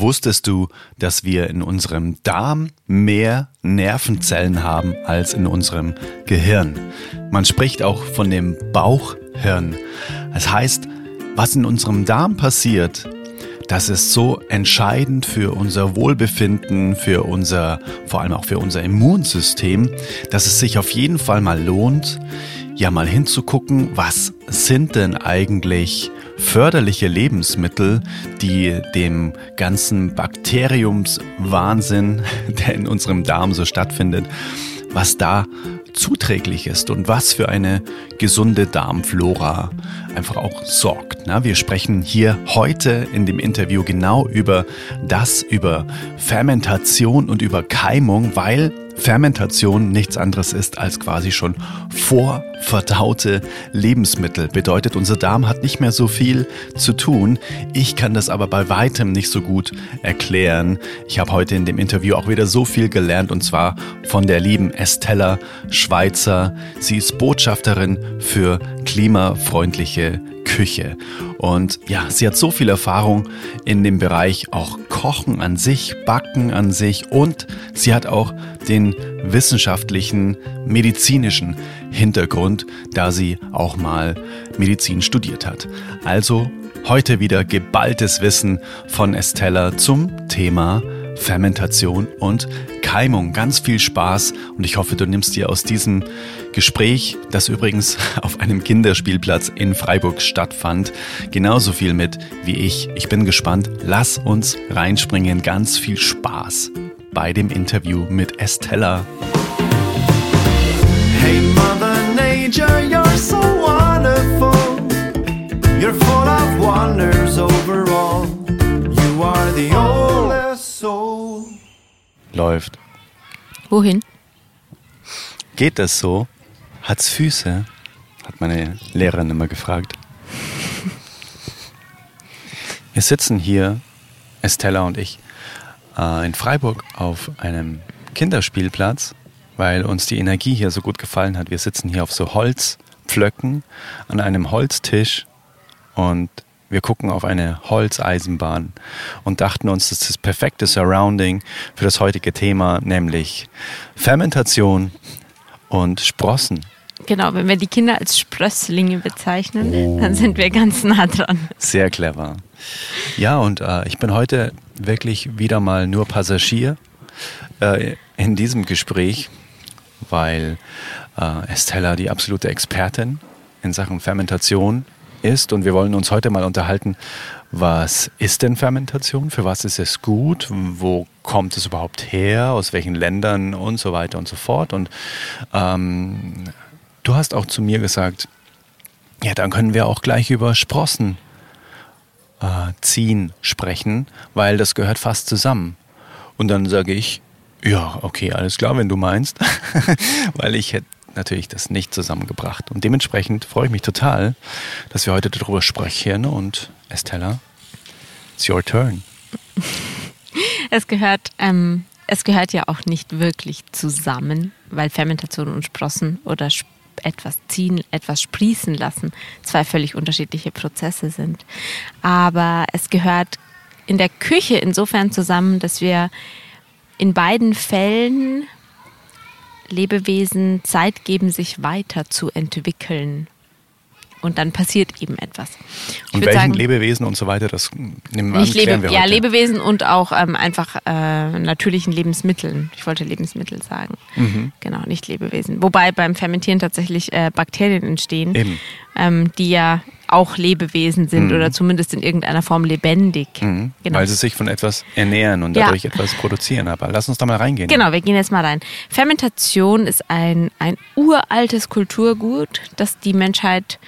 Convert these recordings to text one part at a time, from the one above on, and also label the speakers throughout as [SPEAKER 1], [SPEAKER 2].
[SPEAKER 1] Wusstest du, dass wir in unserem Darm mehr Nervenzellen haben als in unserem Gehirn? Man spricht auch von dem Bauchhirn. Das heißt, was in unserem Darm passiert, das ist so entscheidend für unser Wohlbefinden, für unser, vor allem auch für unser Immunsystem, dass es sich auf jeden Fall mal lohnt, ja mal hinzugucken, was sind denn eigentlich förderliche Lebensmittel, die dem ganzen Bakteriumswahnsinn, der in unserem Darm so stattfindet, was da zuträglich ist und was für eine gesunde Darmflora einfach auch sorgt. wir sprechen hier heute in dem Interview genau über das, über Fermentation und über Keimung, weil Fermentation nichts anderes ist als quasi schon vorverdaute Lebensmittel. Bedeutet, unser Darm hat nicht mehr so viel zu tun. Ich kann das aber bei weitem nicht so gut erklären. Ich habe heute in dem Interview auch wieder so viel gelernt und zwar von der lieben Estella Schweizer. Sie ist Botschafterin für klimafreundliche Küche. Und ja, sie hat so viel Erfahrung in dem Bereich auch Kochen an sich, Backen an sich und sie hat auch den wissenschaftlichen, medizinischen Hintergrund, da sie auch mal Medizin studiert hat. Also heute wieder geballtes Wissen von Estella zum Thema Fermentation und Keimung. Ganz viel Spaß und ich hoffe, du nimmst dir aus diesem Gespräch, das übrigens auf einem Kinderspielplatz in Freiburg stattfand, genauso viel mit wie ich. Ich bin gespannt. Lass uns reinspringen. Ganz viel Spaß bei dem Interview mit Estella. Hey Mother Nature, you're so wonderful. You're full of wonders overall. You are the soul. Läuft.
[SPEAKER 2] Wohin?
[SPEAKER 1] Geht das so? Hat's Füße? Hat meine Lehrerin immer gefragt. Wir sitzen hier, Estella und ich, äh, in Freiburg auf einem Kinderspielplatz, weil uns die Energie hier so gut gefallen hat. Wir sitzen hier auf so Holzpflöcken an einem Holztisch und wir gucken auf eine Holzeisenbahn und dachten uns, das ist das perfekte Surrounding für das heutige Thema, nämlich Fermentation und Sprossen.
[SPEAKER 2] Genau, wenn wir die Kinder als Sprösslinge bezeichnen, oh. dann sind wir ganz nah dran.
[SPEAKER 1] Sehr clever. Ja, und äh, ich bin heute wirklich wieder mal nur Passagier äh, in diesem Gespräch, weil äh, Estella die absolute Expertin in Sachen Fermentation ist und wir wollen uns heute mal unterhalten, was ist denn Fermentation? Für was ist es gut? Wo kommt es überhaupt her? Aus welchen Ländern und so weiter und so fort? Und ähm, Du hast auch zu mir gesagt, ja, dann können wir auch gleich über Sprossen äh, ziehen sprechen, weil das gehört fast zusammen. Und dann sage ich, ja, okay, alles klar, wenn du meinst, weil ich hätte natürlich das nicht zusammengebracht. Und dementsprechend freue ich mich total, dass wir heute darüber sprechen. Und Estella, it's your turn.
[SPEAKER 2] Es gehört, ähm, es gehört ja auch nicht wirklich zusammen, weil Fermentation und Sprossen oder Sprossen etwas ziehen, etwas sprießen lassen, zwei völlig unterschiedliche Prozesse sind. Aber es gehört in der Küche insofern zusammen, dass wir in beiden Fällen Lebewesen Zeit geben, sich weiterzuentwickeln und dann passiert eben etwas.
[SPEAKER 1] Ich und welchen sagen, Lebewesen und so weiter, das nehmen wir
[SPEAKER 2] nicht an, Lebe, wir Ja, heute. Lebewesen und auch ähm, einfach äh, natürlichen Lebensmitteln. Ich wollte Lebensmittel sagen. Mhm. Genau, nicht Lebewesen. Wobei beim Fermentieren tatsächlich äh, Bakterien entstehen, ähm, die ja auch Lebewesen sind mhm. oder zumindest in irgendeiner Form lebendig.
[SPEAKER 1] Mhm. Genau. Weil sie sich von etwas ernähren und dadurch ja. etwas produzieren. Aber lass uns da mal reingehen.
[SPEAKER 2] Genau, wir gehen jetzt mal rein. Fermentation ist ein, ein uraltes Kulturgut, das die Menschheit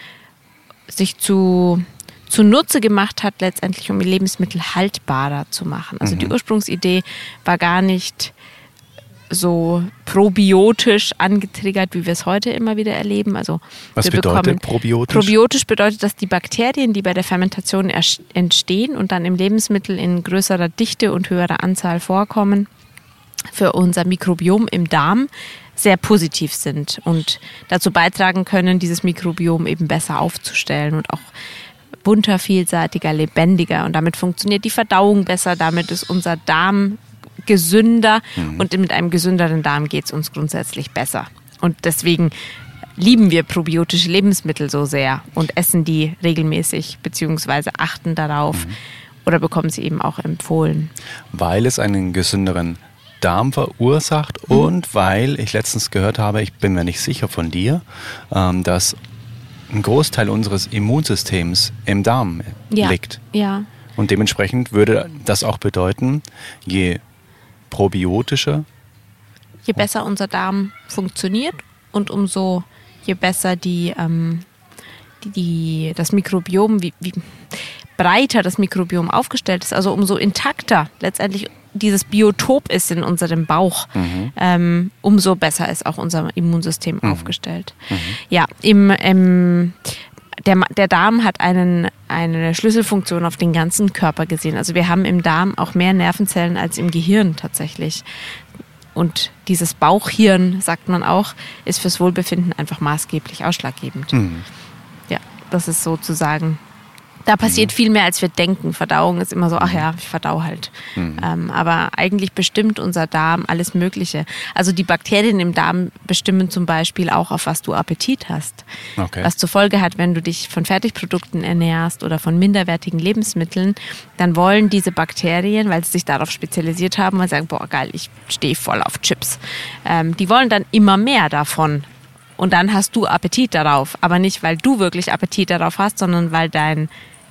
[SPEAKER 2] sich zu zunutze gemacht hat, letztendlich um Lebensmittel haltbarer zu machen. Also mhm. die Ursprungsidee war gar nicht so probiotisch angetriggert, wie wir es heute immer wieder erleben. Also
[SPEAKER 1] Was bedeutet probiotisch?
[SPEAKER 2] Probiotisch bedeutet, dass die Bakterien, die bei der Fermentation entstehen und dann im Lebensmittel in größerer Dichte und höherer Anzahl vorkommen, für unser Mikrobiom im Darm sehr positiv sind und dazu beitragen können, dieses Mikrobiom eben besser aufzustellen und auch bunter, vielseitiger, lebendiger und damit funktioniert die Verdauung besser, damit ist unser Darm gesünder mhm. und mit einem gesünderen Darm geht es uns grundsätzlich besser. Und deswegen lieben wir probiotische Lebensmittel so sehr und essen die regelmäßig beziehungsweise achten darauf mhm. oder bekommen sie eben auch empfohlen.
[SPEAKER 1] Weil es einen gesünderen Darm verursacht mhm. und weil ich letztens gehört habe, ich bin mir nicht sicher von dir, ähm, dass ein Großteil unseres Immunsystems im Darm
[SPEAKER 2] ja.
[SPEAKER 1] liegt.
[SPEAKER 2] Ja.
[SPEAKER 1] Und dementsprechend würde das auch bedeuten, je probiotischer,
[SPEAKER 2] je besser unser Darm funktioniert und umso je besser die, ähm, die, die, das Mikrobiom, wie, wie breiter das Mikrobiom aufgestellt ist, also umso intakter letztendlich dieses Biotop ist in unserem Bauch, mhm. ähm, umso besser ist auch unser Immunsystem mhm. aufgestellt. Mhm. Ja, im, im der, der Darm hat einen, eine Schlüsselfunktion auf den ganzen Körper gesehen. Also wir haben im Darm auch mehr Nervenzellen als im Gehirn tatsächlich. Und dieses Bauchhirn, sagt man auch, ist fürs Wohlbefinden einfach maßgeblich ausschlaggebend. Mhm. Ja, das ist sozusagen da passiert mhm. viel mehr, als wir denken. Verdauung ist immer so, ach ja, ich verdau halt. Mhm. Ähm, aber eigentlich bestimmt unser Darm alles Mögliche. Also die Bakterien im Darm bestimmen zum Beispiel auch, auf was du Appetit hast. Okay. Was zur Folge hat, wenn du dich von Fertigprodukten ernährst oder von minderwertigen Lebensmitteln, dann wollen diese Bakterien, weil sie sich darauf spezialisiert haben, mal sagen, boah geil, ich stehe voll auf Chips. Ähm, die wollen dann immer mehr davon und dann hast du Appetit darauf. Aber nicht, weil du wirklich Appetit darauf hast, sondern weil dein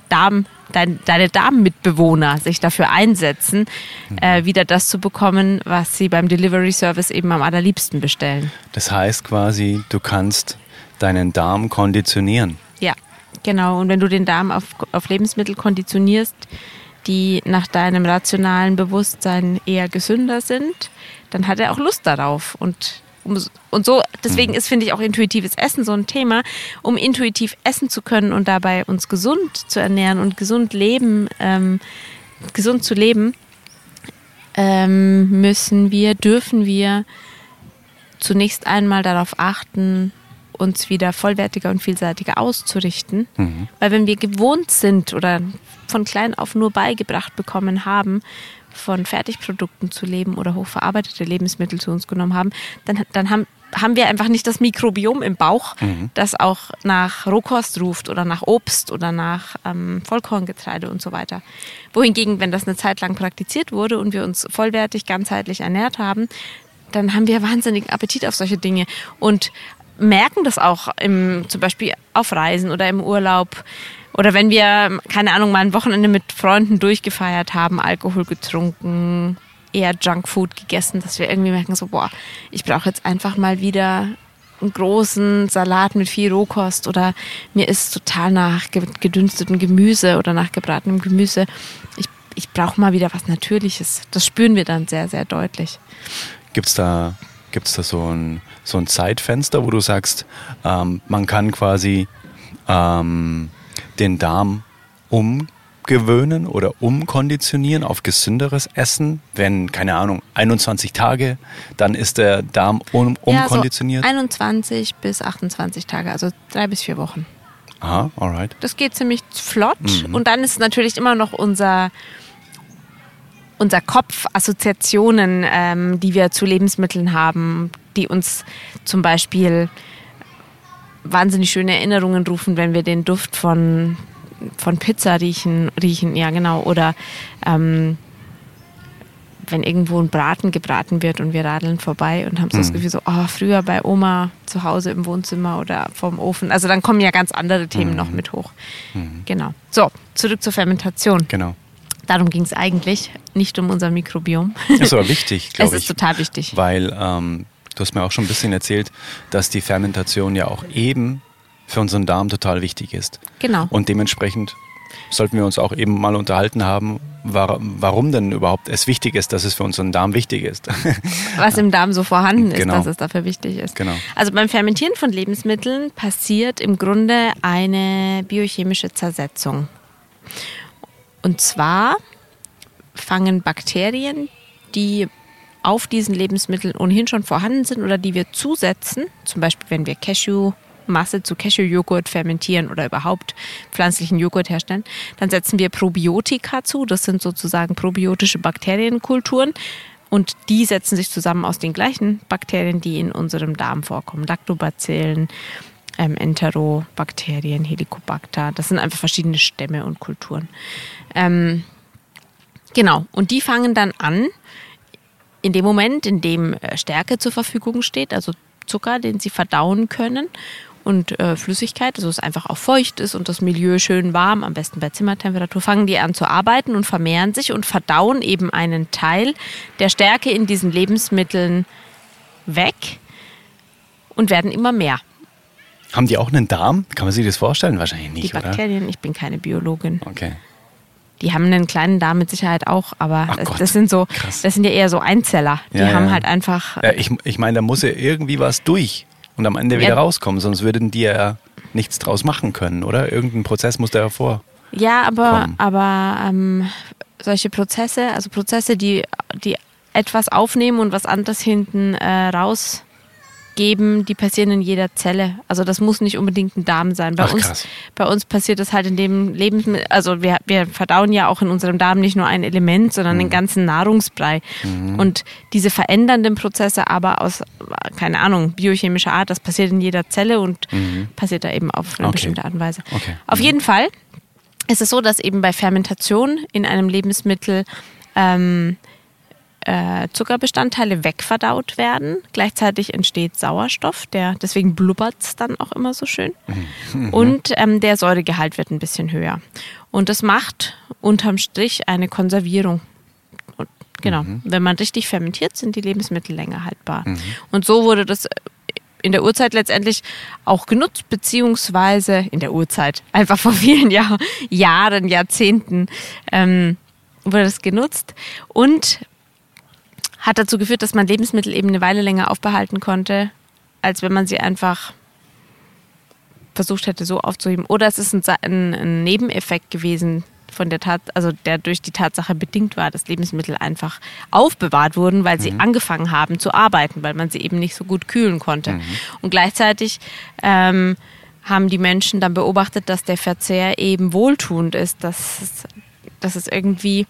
[SPEAKER 2] Darm, dein, deine Darmmitbewohner sich dafür einsetzen, mhm. äh, wieder das zu bekommen, was sie beim Delivery Service eben am allerliebsten bestellen.
[SPEAKER 1] Das heißt quasi, du kannst deinen Darm konditionieren.
[SPEAKER 2] Ja, genau. Und wenn du den Darm auf, auf Lebensmittel konditionierst, die nach deinem rationalen Bewusstsein eher gesünder sind, dann hat er auch Lust darauf. Und und so, deswegen mhm. ist, finde ich, auch intuitives Essen so ein Thema. Um intuitiv essen zu können und dabei uns gesund zu ernähren und gesund leben, ähm, gesund zu leben, ähm, müssen wir, dürfen wir zunächst einmal darauf achten, uns wieder vollwertiger und vielseitiger auszurichten. Mhm. Weil wenn wir gewohnt sind oder von klein auf nur beigebracht bekommen haben, von Fertigprodukten zu leben oder hochverarbeitete Lebensmittel zu uns genommen haben, dann, dann haben, haben wir einfach nicht das Mikrobiom im Bauch, mhm. das auch nach Rohkost ruft oder nach Obst oder nach ähm, Vollkorngetreide und so weiter. Wohingegen, wenn das eine Zeit lang praktiziert wurde und wir uns vollwertig, ganzheitlich ernährt haben, dann haben wir wahnsinnigen Appetit auf solche Dinge und merken das auch im, zum Beispiel auf Reisen oder im Urlaub. Oder wenn wir, keine Ahnung, mal ein Wochenende mit Freunden durchgefeiert haben, Alkohol getrunken, eher Junkfood gegessen, dass wir irgendwie merken, so, boah, ich brauche jetzt einfach mal wieder einen großen Salat mit viel Rohkost oder mir ist total nach gedünstetem Gemüse oder nach gebratenem Gemüse. Ich, ich brauche mal wieder was Natürliches. Das spüren wir dann sehr, sehr deutlich.
[SPEAKER 1] Gibt es da, gibt's da so, ein, so ein Zeitfenster, wo du sagst, ähm, man kann quasi ähm, den Darm umgewöhnen oder umkonditionieren auf gesünderes Essen? Wenn, keine Ahnung, 21 Tage, dann ist der Darm um, umkonditioniert?
[SPEAKER 2] Ja, so 21 bis 28 Tage, also drei bis vier Wochen.
[SPEAKER 1] Aha, alright.
[SPEAKER 2] Das geht ziemlich flott. Mhm. Und dann ist natürlich immer noch unser, unser Kopf Assoziationen, ähm, die wir zu Lebensmitteln haben, die uns zum Beispiel wahnsinnig schöne Erinnerungen rufen, wenn wir den Duft von, von Pizza riechen, riechen, ja genau, oder ähm, wenn irgendwo ein Braten gebraten wird und wir radeln vorbei und haben so mhm. das Gefühl so, oh, früher bei Oma zu Hause im Wohnzimmer oder vorm Ofen. Also dann kommen ja ganz andere Themen mhm. noch mit hoch. Mhm. Genau. So, zurück zur Fermentation.
[SPEAKER 1] Genau.
[SPEAKER 2] Darum ging es eigentlich, nicht um unser Mikrobiom.
[SPEAKER 1] Das ist aber wichtig, glaube ich.
[SPEAKER 2] Es ist total wichtig.
[SPEAKER 1] Weil ähm, Du hast mir auch schon ein bisschen erzählt, dass die Fermentation ja auch eben für unseren Darm total wichtig ist.
[SPEAKER 2] Genau.
[SPEAKER 1] Und dementsprechend sollten wir uns auch eben mal unterhalten haben, warum denn überhaupt es wichtig ist, dass es für unseren Darm wichtig ist.
[SPEAKER 2] Was im Darm so vorhanden ist,
[SPEAKER 1] genau.
[SPEAKER 2] dass es dafür wichtig ist.
[SPEAKER 1] Genau.
[SPEAKER 2] Also beim Fermentieren von Lebensmitteln passiert im Grunde eine biochemische Zersetzung. Und zwar fangen Bakterien, die auf diesen Lebensmitteln ohnehin schon vorhanden sind oder die wir zusetzen, zum Beispiel wenn wir Cashew Masse zu Cashew-Joghurt fermentieren oder überhaupt pflanzlichen Joghurt herstellen. Dann setzen wir Probiotika zu. Das sind sozusagen probiotische Bakterienkulturen. Und die setzen sich zusammen aus den gleichen Bakterien, die in unserem Darm vorkommen. Lactobacillen, ähm, Enterobakterien, Helicobacter. Das sind einfach verschiedene Stämme und Kulturen. Ähm, genau. Und die fangen dann an, in dem Moment, in dem äh, Stärke zur Verfügung steht, also Zucker, den sie verdauen können und äh, Flüssigkeit, also es einfach auch feucht ist und das Milieu schön warm, am besten bei Zimmertemperatur, fangen die an zu arbeiten und vermehren sich und verdauen eben einen Teil der Stärke in diesen Lebensmitteln weg und werden immer mehr.
[SPEAKER 1] Haben die auch einen Darm? Kann man sich das vorstellen? Wahrscheinlich nicht,
[SPEAKER 2] Die Bakterien,
[SPEAKER 1] oder?
[SPEAKER 2] ich bin keine Biologin.
[SPEAKER 1] Okay.
[SPEAKER 2] Die haben einen kleinen Darm mit Sicherheit auch, aber das, das sind so,
[SPEAKER 1] krass.
[SPEAKER 2] das sind ja eher so Einzeller. Die
[SPEAKER 1] Ja,
[SPEAKER 2] haben
[SPEAKER 1] ja.
[SPEAKER 2] halt einfach
[SPEAKER 1] Ja, ich ich meine, da muss ja irgendwie was durch und am Ende wieder rauskommen, sonst würden die ja nichts draus machen können, oder? Irgendein Prozess muss da hervor.
[SPEAKER 2] Ja, aber,
[SPEAKER 1] kommen.
[SPEAKER 2] aber ähm, solche Prozesse, also Prozesse, die, die etwas aufnehmen und was anderes hinten äh, rausgeben, die passieren in jeder Zelle. Also das muss nicht unbedingt ein Darm sein. Bei
[SPEAKER 1] Ach,
[SPEAKER 2] uns, bei uns passiert das halt in dem Lebensmittel, also wir, wir verdauen ja auch in unserem Darm nicht nur ein Element, sondern
[SPEAKER 1] Mhm.
[SPEAKER 2] den ganzen Nahrungsbrei. Und diese verändernden Prozesse aber aus, keine Ahnung, biochemischer Art, das passiert in jeder Zelle und passiert da eben auf eine
[SPEAKER 1] Okay.
[SPEAKER 2] bestimmte Art und Weise.
[SPEAKER 1] Okay.
[SPEAKER 2] Auf jeden Fall ist es so, dass eben bei Fermentation in einem Lebensmittel ähm, äh, Zuckerbestandteile wegverdaut werden. Gleichzeitig entsteht Sauerstoff, der deswegen blubbert es dann auch immer so schön. Und ähm, der Säuregehalt wird ein bisschen höher. Und das macht unterm Strich eine Konservierung. Und, genau. Wenn man richtig fermentiert, sind die Lebensmittel länger haltbar. Und so wurde das in der Urzeit letztendlich auch genutzt, beziehungsweise in der Urzeit, einfach vor vielen Jahr, Jahren, Jahrzehnten ähm, wurde das genutzt und hat dazu geführt, dass man Lebensmittel eben eine Weile länger aufbehalten konnte, als wenn man sie einfach versucht hätte, so aufzuheben. Oder es ist ein, ein, ein Nebeneffekt gewesen von der Tat, also der durch die Tatsache bedingt war, dass Lebensmittel einfach aufbewahrt wurden, weil sie angefangen haben zu arbeiten, weil man sie eben nicht so gut kühlen konnte. Und gleichzeitig ähm, haben die Menschen dann beobachtet, dass der Verzehr eben wohltuend ist, dass es, dass es irgendwie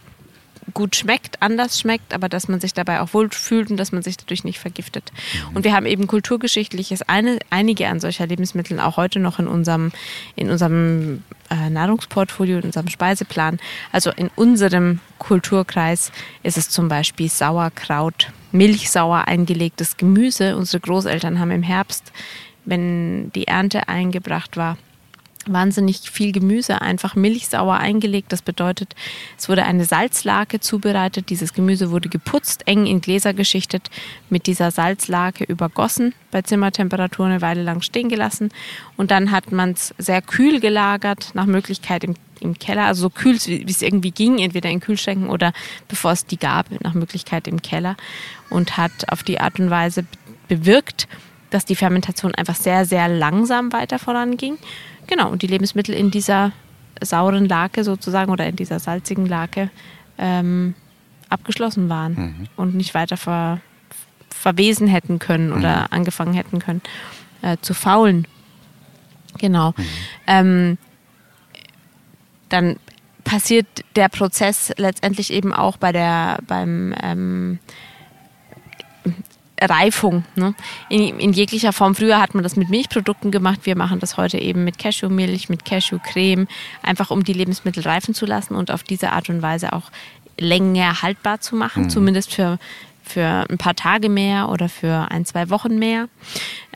[SPEAKER 2] gut schmeckt, anders schmeckt, aber dass man sich dabei auch wohl fühlt und dass man sich dadurch nicht vergiftet. Und wir haben eben kulturgeschichtliches eine, einige an solcher Lebensmitteln auch heute noch in unserem, in unserem äh, Nahrungsportfolio, in unserem Speiseplan. Also in unserem Kulturkreis ist es zum Beispiel Sauerkraut, milchsauer eingelegtes Gemüse. Unsere Großeltern haben im Herbst, wenn die Ernte eingebracht war, wahnsinnig viel Gemüse einfach milchsauer eingelegt. Das bedeutet, es wurde eine Salzlake zubereitet. Dieses Gemüse wurde geputzt, eng in Gläser geschichtet, mit dieser Salzlake übergossen, bei Zimmertemperatur eine Weile lang stehen gelassen. Und dann hat man es sehr kühl gelagert, nach Möglichkeit im, im Keller, also so kühl, wie es irgendwie ging, entweder in Kühlschränken oder bevor es die gab, nach Möglichkeit im Keller. Und hat auf die Art und Weise bewirkt, dass die Fermentation einfach sehr, sehr langsam weiter voranging. Genau, und die Lebensmittel in dieser sauren Lake sozusagen oder in dieser salzigen Lake ähm, abgeschlossen waren und nicht weiter ver, verwesen hätten können oder angefangen hätten können äh, zu faulen. Genau. Ähm, dann passiert der Prozess letztendlich eben auch bei der beim ähm, Reifung. Ne? In, in jeglicher Form. Früher hat man das mit Milchprodukten gemacht. Wir machen das heute eben mit Cashewmilch, mit Cashewcreme, einfach um die Lebensmittel reifen zu lassen und auf diese Art und Weise auch länger haltbar zu machen, zumindest für, für ein paar Tage mehr oder für ein, zwei Wochen mehr.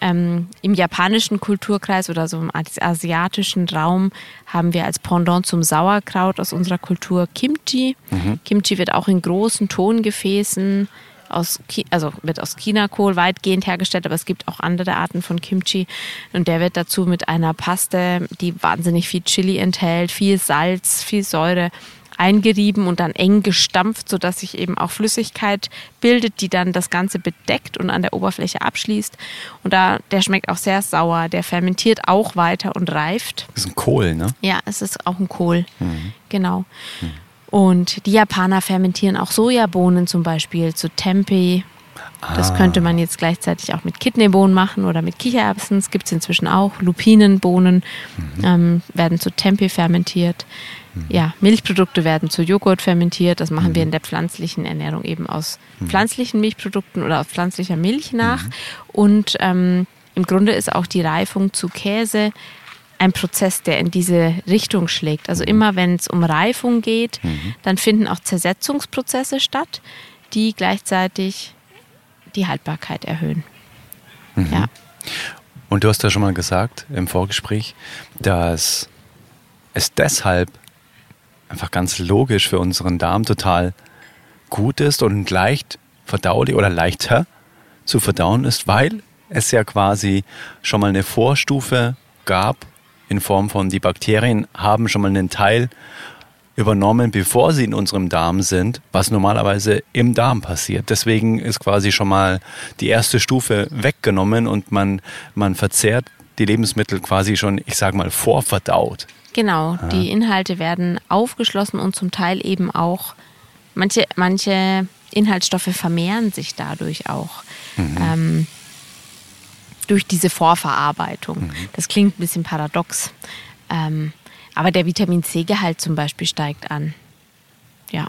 [SPEAKER 2] Ähm, Im japanischen Kulturkreis oder so im asiatischen Raum haben wir als Pendant zum Sauerkraut aus unserer Kultur Kimchi. Kimchi wird auch in großen Tongefäßen aus, Ki also wird aus Chinakohl weitgehend hergestellt, aber es gibt auch andere Arten von Kimchi. Und der wird dazu mit einer Paste, die wahnsinnig viel Chili enthält, viel Salz, viel Säure eingerieben und dann eng gestampft, sodass sich eben auch Flüssigkeit bildet, die dann das Ganze bedeckt und an der Oberfläche abschließt. Und da, der schmeckt auch sehr sauer. Der fermentiert auch weiter und reift.
[SPEAKER 1] Das ist ein Kohl, ne?
[SPEAKER 2] Ja, es ist auch ein Kohl. Genau. Und die Japaner fermentieren auch Sojabohnen zum Beispiel zu Tempeh Das könnte man jetzt gleichzeitig auch mit Kidneybohnen machen oder mit Kichererbsen. Das gibt es inzwischen auch. Lupinenbohnen mhm. ähm, werden zu Tempeh fermentiert. Mhm. Ja, Milchprodukte werden zu Joghurt fermentiert. Das machen mhm. wir in der pflanzlichen Ernährung eben aus mhm. pflanzlichen Milchprodukten oder aus pflanzlicher Milch nach. Mhm. Und ähm, im Grunde ist auch die Reifung zu Käse ein Prozess, der in diese Richtung schlägt. Also mhm. immer wenn es um Reifung geht, dann finden auch Zersetzungsprozesse statt, die gleichzeitig die Haltbarkeit erhöhen.
[SPEAKER 1] Mhm. Ja. Und du hast ja schon mal gesagt im Vorgespräch, dass es deshalb einfach ganz logisch für unseren Darm total gut ist und leicht verdaulich oder leichter zu verdauen ist, weil es ja quasi schon mal eine Vorstufe gab in Form von die Bakterien haben schon mal einen Teil übernommen, bevor sie in unserem Darm sind, was normalerweise im Darm passiert. Deswegen ist quasi schon mal die erste Stufe weggenommen und man, man verzehrt die Lebensmittel quasi schon, ich sage mal, vorverdaut.
[SPEAKER 2] Genau, ja. die Inhalte werden aufgeschlossen und zum Teil eben auch, manche, manche Inhaltsstoffe vermehren sich dadurch auch. Mhm. Ähm, durch diese Vorverarbeitung. Mhm. Das klingt ein bisschen paradox. Ähm, aber der Vitamin C-Gehalt zum Beispiel steigt an. Ja.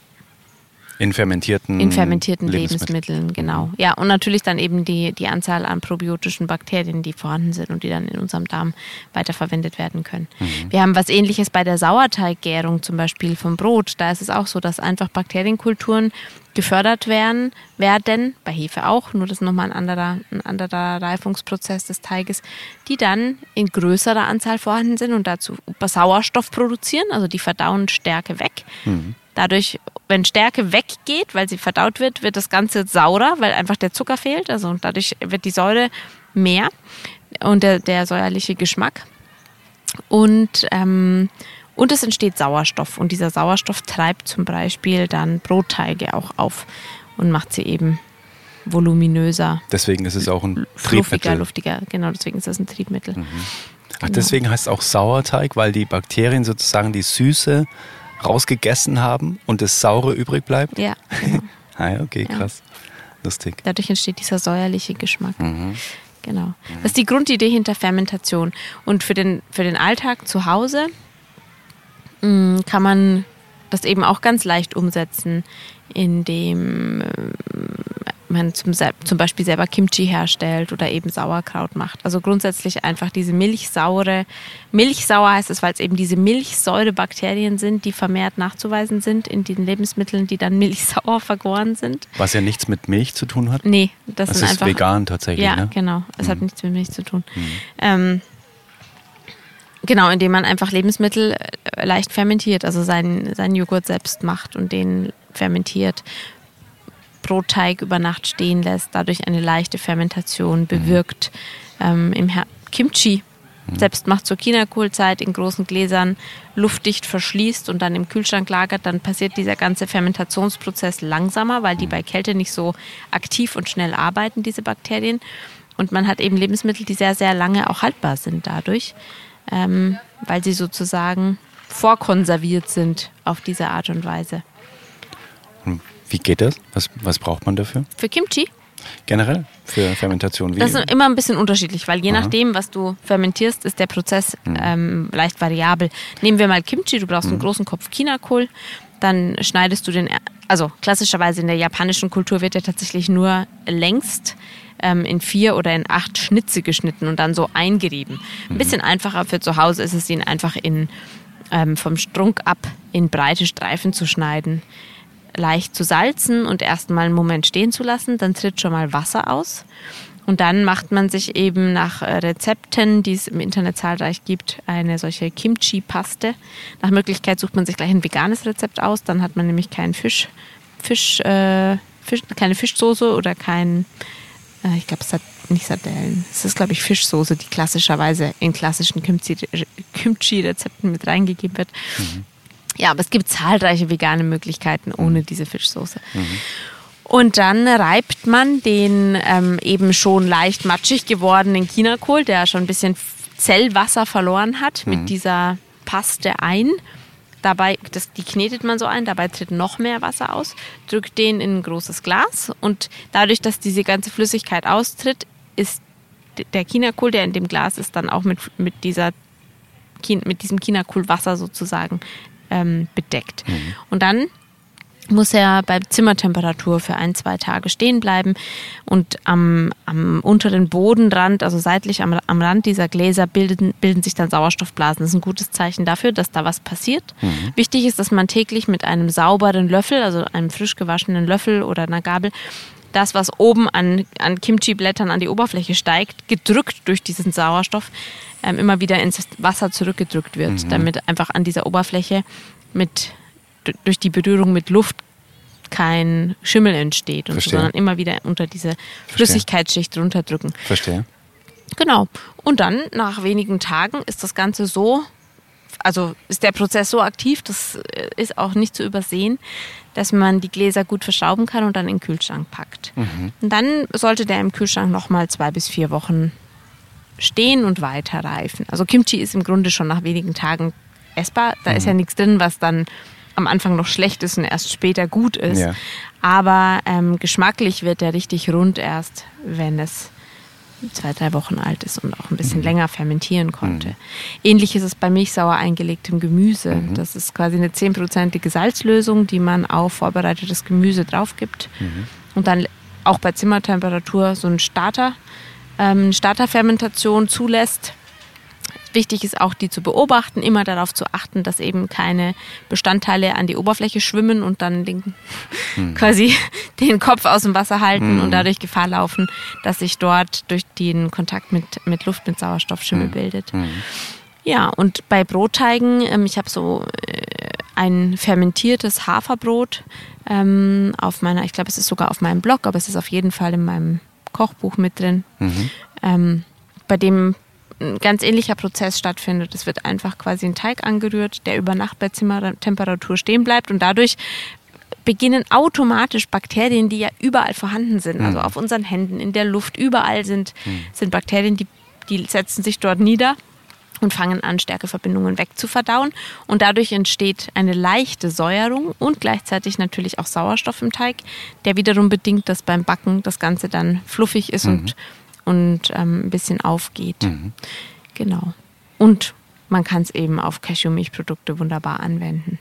[SPEAKER 1] In fermentierten,
[SPEAKER 2] In fermentierten Lebensmitteln. Lebensmitteln, genau. Ja, und natürlich dann eben die, die Anzahl an probiotischen Bakterien, die vorhanden sind und die dann in unserem Darm weiterverwendet werden können. Mhm. Wir haben was ähnliches bei der Sauerteiggärung zum Beispiel vom Brot. Da ist es auch so, dass einfach Bakterienkulturen gefördert werden, werden, bei Hefe auch, nur das ist nochmal ein anderer, ein anderer Reifungsprozess des Teiges, die dann in größerer Anzahl vorhanden sind und dazu Sauerstoff produzieren, also die verdauen Stärke weg. Mhm. Dadurch, wenn Stärke weggeht, weil sie verdaut wird, wird das Ganze saurer, weil einfach der Zucker fehlt. Also dadurch wird die Säure mehr und der, der säuerliche Geschmack. Und, ähm, und es entsteht Sauerstoff. Und dieser Sauerstoff treibt zum Beispiel dann Brotteige auch auf und macht sie eben voluminöser.
[SPEAKER 1] Deswegen ist es auch ein
[SPEAKER 2] Fluffiger, luftiger. Genau, deswegen ist es ein Triebmittel. Mhm.
[SPEAKER 1] Ach, genau. deswegen heißt es auch Sauerteig, weil die Bakterien sozusagen die Süße rausgegessen haben und das Saure übrig bleibt?
[SPEAKER 2] Ja. Genau.
[SPEAKER 1] ah okay, krass. Ja. Lustig.
[SPEAKER 2] Dadurch entsteht dieser säuerliche Geschmack. Mhm. Genau. Das ist die Grundidee hinter Fermentation. Und für den, für den Alltag zu Hause kann man das eben auch ganz leicht umsetzen, indem äh, man zum, zum Beispiel selber Kimchi herstellt oder eben Sauerkraut macht. Also grundsätzlich einfach diese milchsaure, milchsauer heißt es, weil es eben diese Milchsäurebakterien sind, die vermehrt nachzuweisen sind in den Lebensmitteln, die dann milchsauer vergoren sind.
[SPEAKER 1] Was ja nichts mit Milch zu tun hat?
[SPEAKER 2] Nee, das, das ist einfach,
[SPEAKER 1] vegan tatsächlich.
[SPEAKER 2] Ja,
[SPEAKER 1] ne?
[SPEAKER 2] genau. Es mhm. hat nichts mit Milch zu tun. Mhm. Ähm, Genau, indem man einfach Lebensmittel äh, leicht fermentiert, also seinen, seinen Joghurt selbst macht und den fermentiert. Brotteig über Nacht stehen lässt, dadurch eine leichte Fermentation mhm. bewirkt. Mhm. Ähm, Im Her Kimchi mhm. selbst macht zur Chinakohlzeit in großen Gläsern luftdicht verschließt und dann im Kühlschrank lagert, dann passiert dieser ganze Fermentationsprozess langsamer, weil die mhm. bei Kälte nicht so aktiv und schnell arbeiten, diese Bakterien. Und man hat eben Lebensmittel, die sehr, sehr lange auch haltbar sind dadurch, ähm, weil sie sozusagen vorkonserviert sind auf diese Art und Weise.
[SPEAKER 1] Wie geht das? Was, was braucht man dafür?
[SPEAKER 2] Für Kimchi?
[SPEAKER 1] Generell für Fermentation? Wie
[SPEAKER 2] das ist immer ein bisschen unterschiedlich, weil je Aha. nachdem, was du fermentierst, ist der Prozess mhm. ähm, leicht variabel. Nehmen wir mal Kimchi, du brauchst mhm. einen großen Kopf Chinakohl, dann schneidest du den, also klassischerweise in der japanischen Kultur wird ja tatsächlich nur längst ähm, in vier oder in acht Schnitze geschnitten und dann so eingerieben. Ein mhm. bisschen einfacher für zu Hause ist es, ihn einfach in, ähm, vom Strunk ab in breite Streifen zu schneiden leicht zu salzen und erstmal einen Moment stehen zu lassen. Dann tritt schon mal Wasser aus. Und dann macht man sich eben nach äh, Rezepten, die es im Internet zahlreich gibt, eine solche Kimchi-Paste. Nach Möglichkeit sucht man sich gleich ein veganes Rezept aus. Dann hat man nämlich keinen Fisch, Fisch, äh, Fisch keine Fischsoße oder kein, äh, ich glaube, nicht Sardellen. Es ist, glaube ich, Fischsoße, die klassischerweise in klassischen Kimchi-Rezepten mit reingegeben wird. Mhm. Ja, aber es gibt zahlreiche vegane Möglichkeiten ohne mhm. diese Fischsoße. Mhm. Und dann reibt man den ähm, eben schon leicht matschig gewordenen Chinakohl, der schon ein bisschen Zellwasser verloren hat, mhm. mit dieser Paste ein. Dabei, das, die knetet man so ein, dabei tritt noch mehr Wasser aus, drückt den in ein großes Glas und dadurch, dass diese ganze Flüssigkeit austritt, ist der Chinakohl, der in dem Glas ist, dann auch mit, mit, dieser, mit diesem Chinakohlwasser sozusagen ähm, bedeckt. Mhm. Und dann muss er bei Zimmertemperatur für ein, zwei Tage stehen bleiben und am, am unteren Bodenrand, also seitlich am, am Rand dieser Gläser bilden, bilden sich dann Sauerstoffblasen. Das ist ein gutes Zeichen dafür, dass da was passiert. Mhm. Wichtig ist, dass man täglich mit einem sauberen Löffel, also einem frisch gewaschenen Löffel oder einer Gabel, das, was oben an, an Kimchi-Blättern an die Oberfläche steigt, gedrückt durch diesen Sauerstoff, ähm, immer wieder ins Wasser zurückgedrückt wird, mhm. damit einfach an dieser Oberfläche mit durch die Berührung mit Luft kein Schimmel entsteht, und so, sondern immer wieder unter diese Flüssigkeitsschicht runterdrücken.
[SPEAKER 1] Verstehe.
[SPEAKER 2] Genau. Und dann, nach wenigen Tagen, ist das Ganze so, also ist der Prozess so aktiv, das äh, ist auch nicht zu übersehen, dass man die Gläser gut verschrauben kann und dann in den Kühlschrank packt. Mhm. Und dann sollte der im Kühlschrank nochmal zwei bis vier Wochen stehen und weiter reifen. Also Kimchi ist im Grunde schon nach wenigen Tagen essbar. Da mhm. ist ja nichts drin, was dann am Anfang noch schlecht ist und erst später gut ist. Ja. Aber ähm, geschmacklich wird der richtig rund erst, wenn es zwei, drei Wochen alt ist und auch ein bisschen mhm. länger fermentieren konnte. Mhm. Ähnlich ist es bei milchsauer eingelegtem Gemüse. Mhm. Das ist quasi eine zehnprozentige Salzlösung, die man auf vorbereitetes Gemüse drauf gibt. Mhm. Und dann auch bei Zimmertemperatur so ein Starter, ähm, Starterfermentation zulässt Wichtig ist auch, die zu beobachten, immer darauf zu achten, dass eben keine Bestandteile an die Oberfläche schwimmen und dann den, hm. quasi den Kopf aus dem Wasser halten hm. und dadurch Gefahr laufen, dass sich dort durch den Kontakt mit, mit Luft, mit Sauerstoff Schimmel hm. bildet. Hm. Ja, und bei Brotteigen, ähm, ich habe so äh, ein fermentiertes Haferbrot ähm, auf meiner, ich glaube, es ist sogar auf meinem Blog, aber es ist auf jeden Fall in meinem Kochbuch mit drin. Mhm. Ähm, bei dem ein ganz ähnlicher Prozess stattfindet. Es wird einfach quasi ein Teig angerührt, der über Nacht bei Zimmertemperatur stehen bleibt und dadurch beginnen automatisch Bakterien, die ja überall vorhanden sind, also mhm. auf unseren Händen, in der Luft, überall sind, mhm. sind Bakterien, die, die setzen sich dort nieder und fangen an, Stärkeverbindungen wegzuverdauen. Und dadurch entsteht eine leichte Säuerung und gleichzeitig natürlich auch Sauerstoff im Teig, der wiederum bedingt, dass beim Backen das Ganze dann fluffig ist mhm. und und ähm, ein bisschen aufgeht. Mhm. Genau. Und man kann es eben auf Cashew-Milchprodukte wunderbar anwenden.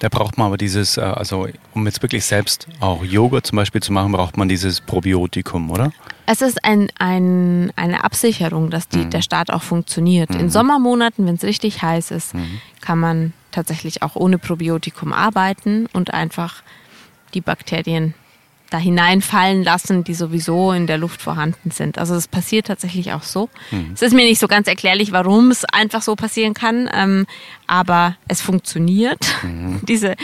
[SPEAKER 1] Da braucht man aber dieses, äh, also um jetzt wirklich selbst auch Joghurt zum Beispiel zu machen, braucht man dieses Probiotikum, oder?
[SPEAKER 2] Es ist ein, ein, eine Absicherung, dass die, mhm. der Start auch funktioniert. Mhm. In Sommermonaten, wenn es richtig heiß ist, mhm. kann man tatsächlich auch ohne Probiotikum arbeiten und einfach die Bakterien da hineinfallen lassen, die sowieso in der Luft vorhanden sind. Also es passiert tatsächlich auch so. Mhm. Es ist mir nicht so ganz erklärlich, warum es einfach so passieren kann, ähm, aber es funktioniert. Mhm. Diese,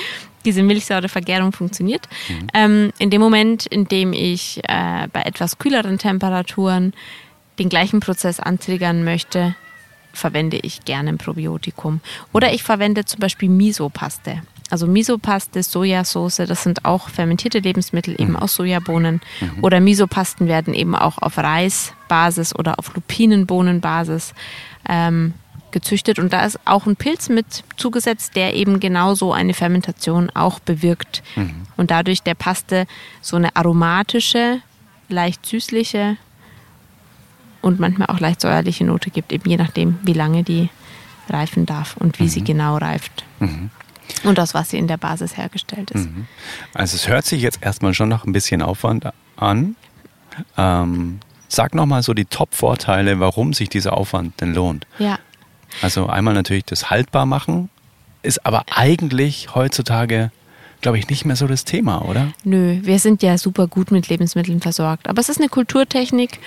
[SPEAKER 2] diese Milchsäurevergärung funktioniert. Mhm. Ähm, in dem Moment, in dem ich äh, bei etwas kühleren Temperaturen den gleichen Prozess antriggern möchte, verwende ich gerne ein Probiotikum. Oder ich verwende zum Beispiel Misopaste. Also Misopaste, Sojasauce, das sind auch fermentierte Lebensmittel eben mhm. aus Sojabohnen. Mhm. Oder Misopasten werden eben auch auf Reisbasis oder auf Lupinenbohnenbasis ähm, gezüchtet. Und da ist auch ein Pilz mit zugesetzt, der eben genauso eine Fermentation auch bewirkt. Mhm. Und dadurch der Paste so eine aromatische, leicht süßliche und manchmal auch leicht säuerliche Note gibt, eben je nachdem, wie lange die reifen darf und wie sie mhm. genau reift. Und aus was sie in der Basis hergestellt ist. Mhm.
[SPEAKER 1] Also es hört sich jetzt erstmal schon noch ein bisschen Aufwand an. Ähm, sag nochmal so die Top-Vorteile, warum sich dieser Aufwand denn lohnt.
[SPEAKER 2] Ja.
[SPEAKER 1] Also einmal natürlich das haltbar machen, ist aber eigentlich heutzutage, glaube ich, nicht mehr so das Thema, oder?
[SPEAKER 2] Nö, wir sind ja super gut mit Lebensmitteln versorgt. Aber es ist eine Kulturtechnik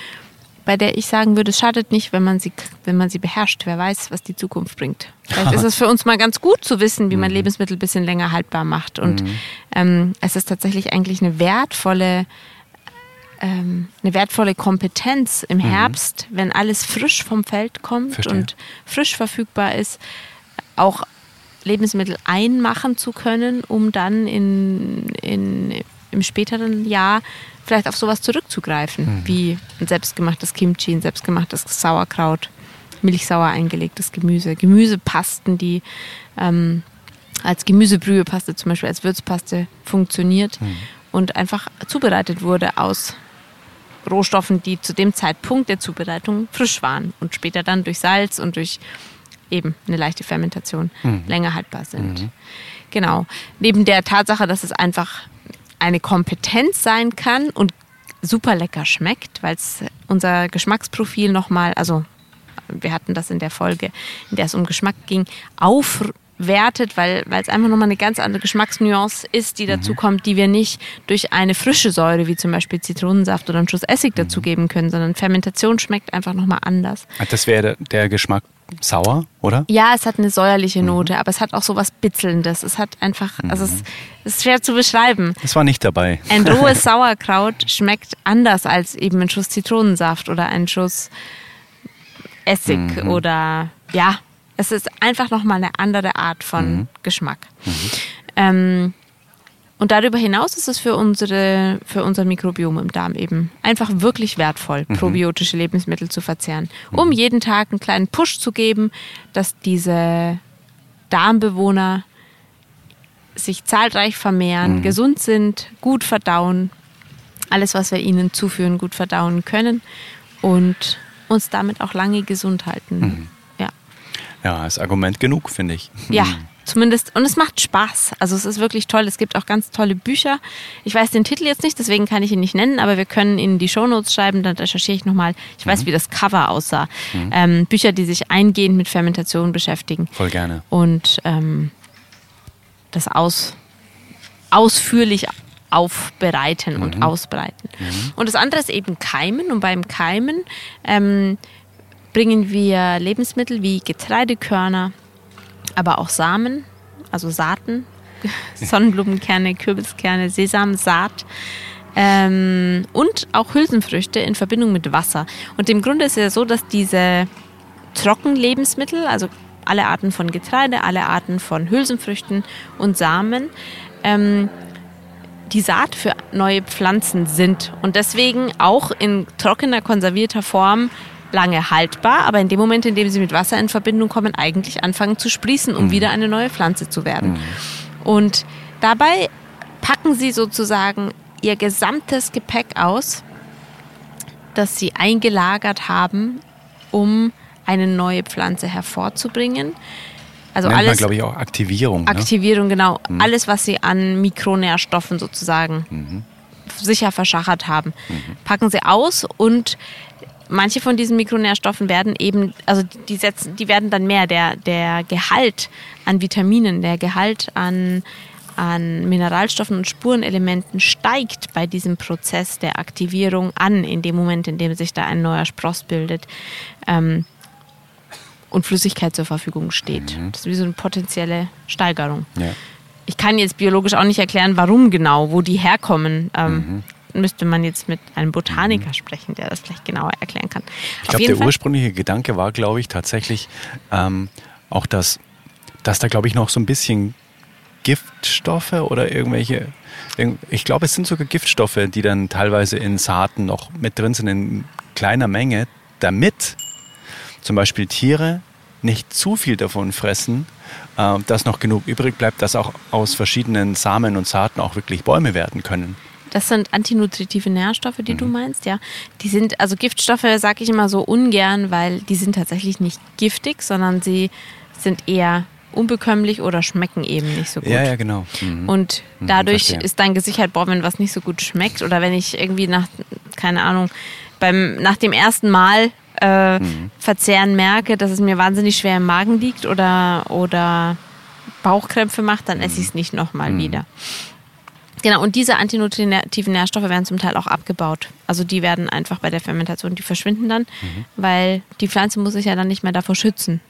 [SPEAKER 2] bei der ich sagen würde, es schadet nicht, wenn man sie, wenn man sie beherrscht. Wer weiß, was die Zukunft bringt. Vielleicht ist es für uns mal ganz gut zu wissen, wie man mhm. Lebensmittel ein bisschen länger haltbar macht. Und mhm. ähm, es ist tatsächlich eigentlich eine wertvolle ähm, eine wertvolle Kompetenz im mhm. Herbst, wenn alles frisch vom Feld kommt Verstehe. und frisch verfügbar ist, auch Lebensmittel einmachen zu können, um dann in, in, im späteren Jahr vielleicht auf sowas zurückzugreifen, mhm. wie ein selbstgemachtes Kimchi, ein selbstgemachtes Sauerkraut, milchsauer eingelegtes Gemüse, Gemüsepasten, die ähm, als Gemüsebrühepaste, zum Beispiel als Würzpaste funktioniert
[SPEAKER 1] Mhm.
[SPEAKER 2] und einfach zubereitet wurde aus Rohstoffen, die zu dem Zeitpunkt der Zubereitung frisch waren und später dann durch Salz und durch eben eine leichte Fermentation länger haltbar sind. Genau. Neben der Tatsache, dass es einfach eine Kompetenz sein kann und super lecker schmeckt, weil es unser Geschmacksprofil nochmal, also wir hatten das in der Folge, in der es um Geschmack ging, aufwertet, weil, weil es einfach nochmal eine ganz andere Geschmacksnuance ist, die dazu kommt, die wir nicht durch eine frische Säure, wie zum Beispiel Zitronensaft oder einen Schuss Essig dazugeben können, sondern Fermentation schmeckt einfach nochmal anders.
[SPEAKER 1] Das wäre der Geschmack sauer, oder?
[SPEAKER 2] Ja, es hat eine säuerliche Note, aber es hat auch so was Bitzelndes. Es hat einfach, also es, es ist schwer zu beschreiben.
[SPEAKER 1] Das war nicht dabei.
[SPEAKER 2] Ein rohes Sauerkraut schmeckt anders als eben ein Schuss Zitronensaft oder ein Schuss Essig oder ja, es ist einfach nochmal eine andere Art von Geschmack. Ähm, und darüber hinaus ist es für, unsere, für unser Mikrobiom im Darm eben einfach wirklich wertvoll, probiotische Lebensmittel zu verzehren, um jeden Tag einen kleinen Push zu geben, dass diese Darmbewohner sich zahlreich vermehren, gesund sind, gut verdauen, alles, was wir ihnen zuführen, gut verdauen können und uns damit auch lange gesund halten. Ja.
[SPEAKER 1] Ist Argument genug, finde ich.
[SPEAKER 2] Ja, zumindest. Und es macht Spaß. Also es ist wirklich toll. Es gibt auch ganz tolle Bücher. Ich weiß den Titel jetzt nicht, deswegen kann ich ihn nicht nennen, aber wir können in die Shownotes schreiben, dann recherchiere ich nochmal. Ich weiß, wie das Cover aussah. Ähm, Bücher, die sich eingehend mit Fermentation beschäftigen
[SPEAKER 1] Voll gerne.
[SPEAKER 2] und ähm, das aus, ausführlich aufbereiten und ausbreiten. Und das andere ist eben Keimen. Und beim Keimen ähm, bringen wir Lebensmittel wie Getreidekörner, aber auch Samen, also Saaten, Sonnenblumenkerne, Kürbiskerne, Sesamsaat ähm, und auch Hülsenfrüchte in Verbindung mit Wasser. Und im Grunde ist es ja so, dass diese Trockenlebensmittel, also alle Arten von Getreide, alle Arten von Hülsenfrüchten und Samen, ähm, die Saat für neue Pflanzen sind und deswegen auch in trockener, konservierter Form lange haltbar, aber in dem Moment, in dem sie mit Wasser in Verbindung kommen, eigentlich anfangen zu sprießen, um wieder eine neue Pflanze zu werden. Und dabei packen sie sozusagen ihr gesamtes Gepäck aus, das sie eingelagert haben, um eine neue Pflanze hervorzubringen. Also
[SPEAKER 1] Nennt
[SPEAKER 2] alles
[SPEAKER 1] glaube ich, auch Aktivierung. ne?
[SPEAKER 2] Aktivierung, genau. Alles, was sie an Mikronährstoffen sozusagen sicher verschachert haben, packen sie aus und manche von diesen Mikronährstoffen werden eben, also die setzen, die werden dann mehr. Der, der Gehalt an Vitaminen, der Gehalt an, an Mineralstoffen und Spurenelementen steigt bei diesem Prozess der Aktivierung an, in dem Moment, in dem sich da ein neuer Spross bildet. Ähm, und Flüssigkeit zur Verfügung steht. Das ist wie so eine potenzielle Steigerung.
[SPEAKER 1] Ja.
[SPEAKER 2] Ich kann jetzt biologisch auch nicht erklären, warum genau, wo die herkommen. Ähm, Müsste man jetzt mit einem Botaniker sprechen, der das vielleicht genauer erklären kann.
[SPEAKER 1] Ich glaube, der ursprüngliche Gedanke war, glaube ich, tatsächlich ähm, auch, dass, dass da, glaube ich, noch so ein bisschen Giftstoffe oder irgendwelche, irg- ich glaube, es sind sogar Giftstoffe, die dann teilweise in Saaten noch mit drin sind in kleiner Menge, damit zum Beispiel Tiere nicht zu viel davon fressen, äh, dass noch genug übrig bleibt, dass auch aus verschiedenen Samen und Saaten auch wirklich Bäume werden können.
[SPEAKER 2] Das sind antinutritive Nährstoffe, die du meinst, ja. Die sind, also Giftstoffe sage ich immer so ungern, weil die sind tatsächlich nicht giftig, sondern sie sind eher unbekömmlich oder schmecken eben nicht so gut.
[SPEAKER 1] Ja, ja, genau. Mhm.
[SPEAKER 2] Und dadurch
[SPEAKER 1] verstehe.
[SPEAKER 2] ist dann gesichert, boah, wenn was nicht so gut schmeckt oder wenn ich irgendwie nach, keine Ahnung, beim, nach dem ersten Mal äh,
[SPEAKER 1] Mhm.
[SPEAKER 2] verzehren merke, dass es mir wahnsinnig schwer im Magen liegt oder, oder Bauchkrämpfe macht, dann
[SPEAKER 1] Mhm.
[SPEAKER 2] esse ich es nicht nochmal wieder. Genau, und diese antinutritiven Nährstoffe werden zum Teil auch abgebaut. Also die werden einfach bei der Fermentation, die verschwinden dann,
[SPEAKER 1] Mhm.
[SPEAKER 2] weil die Pflanze muss sich ja dann nicht mehr davor schützen,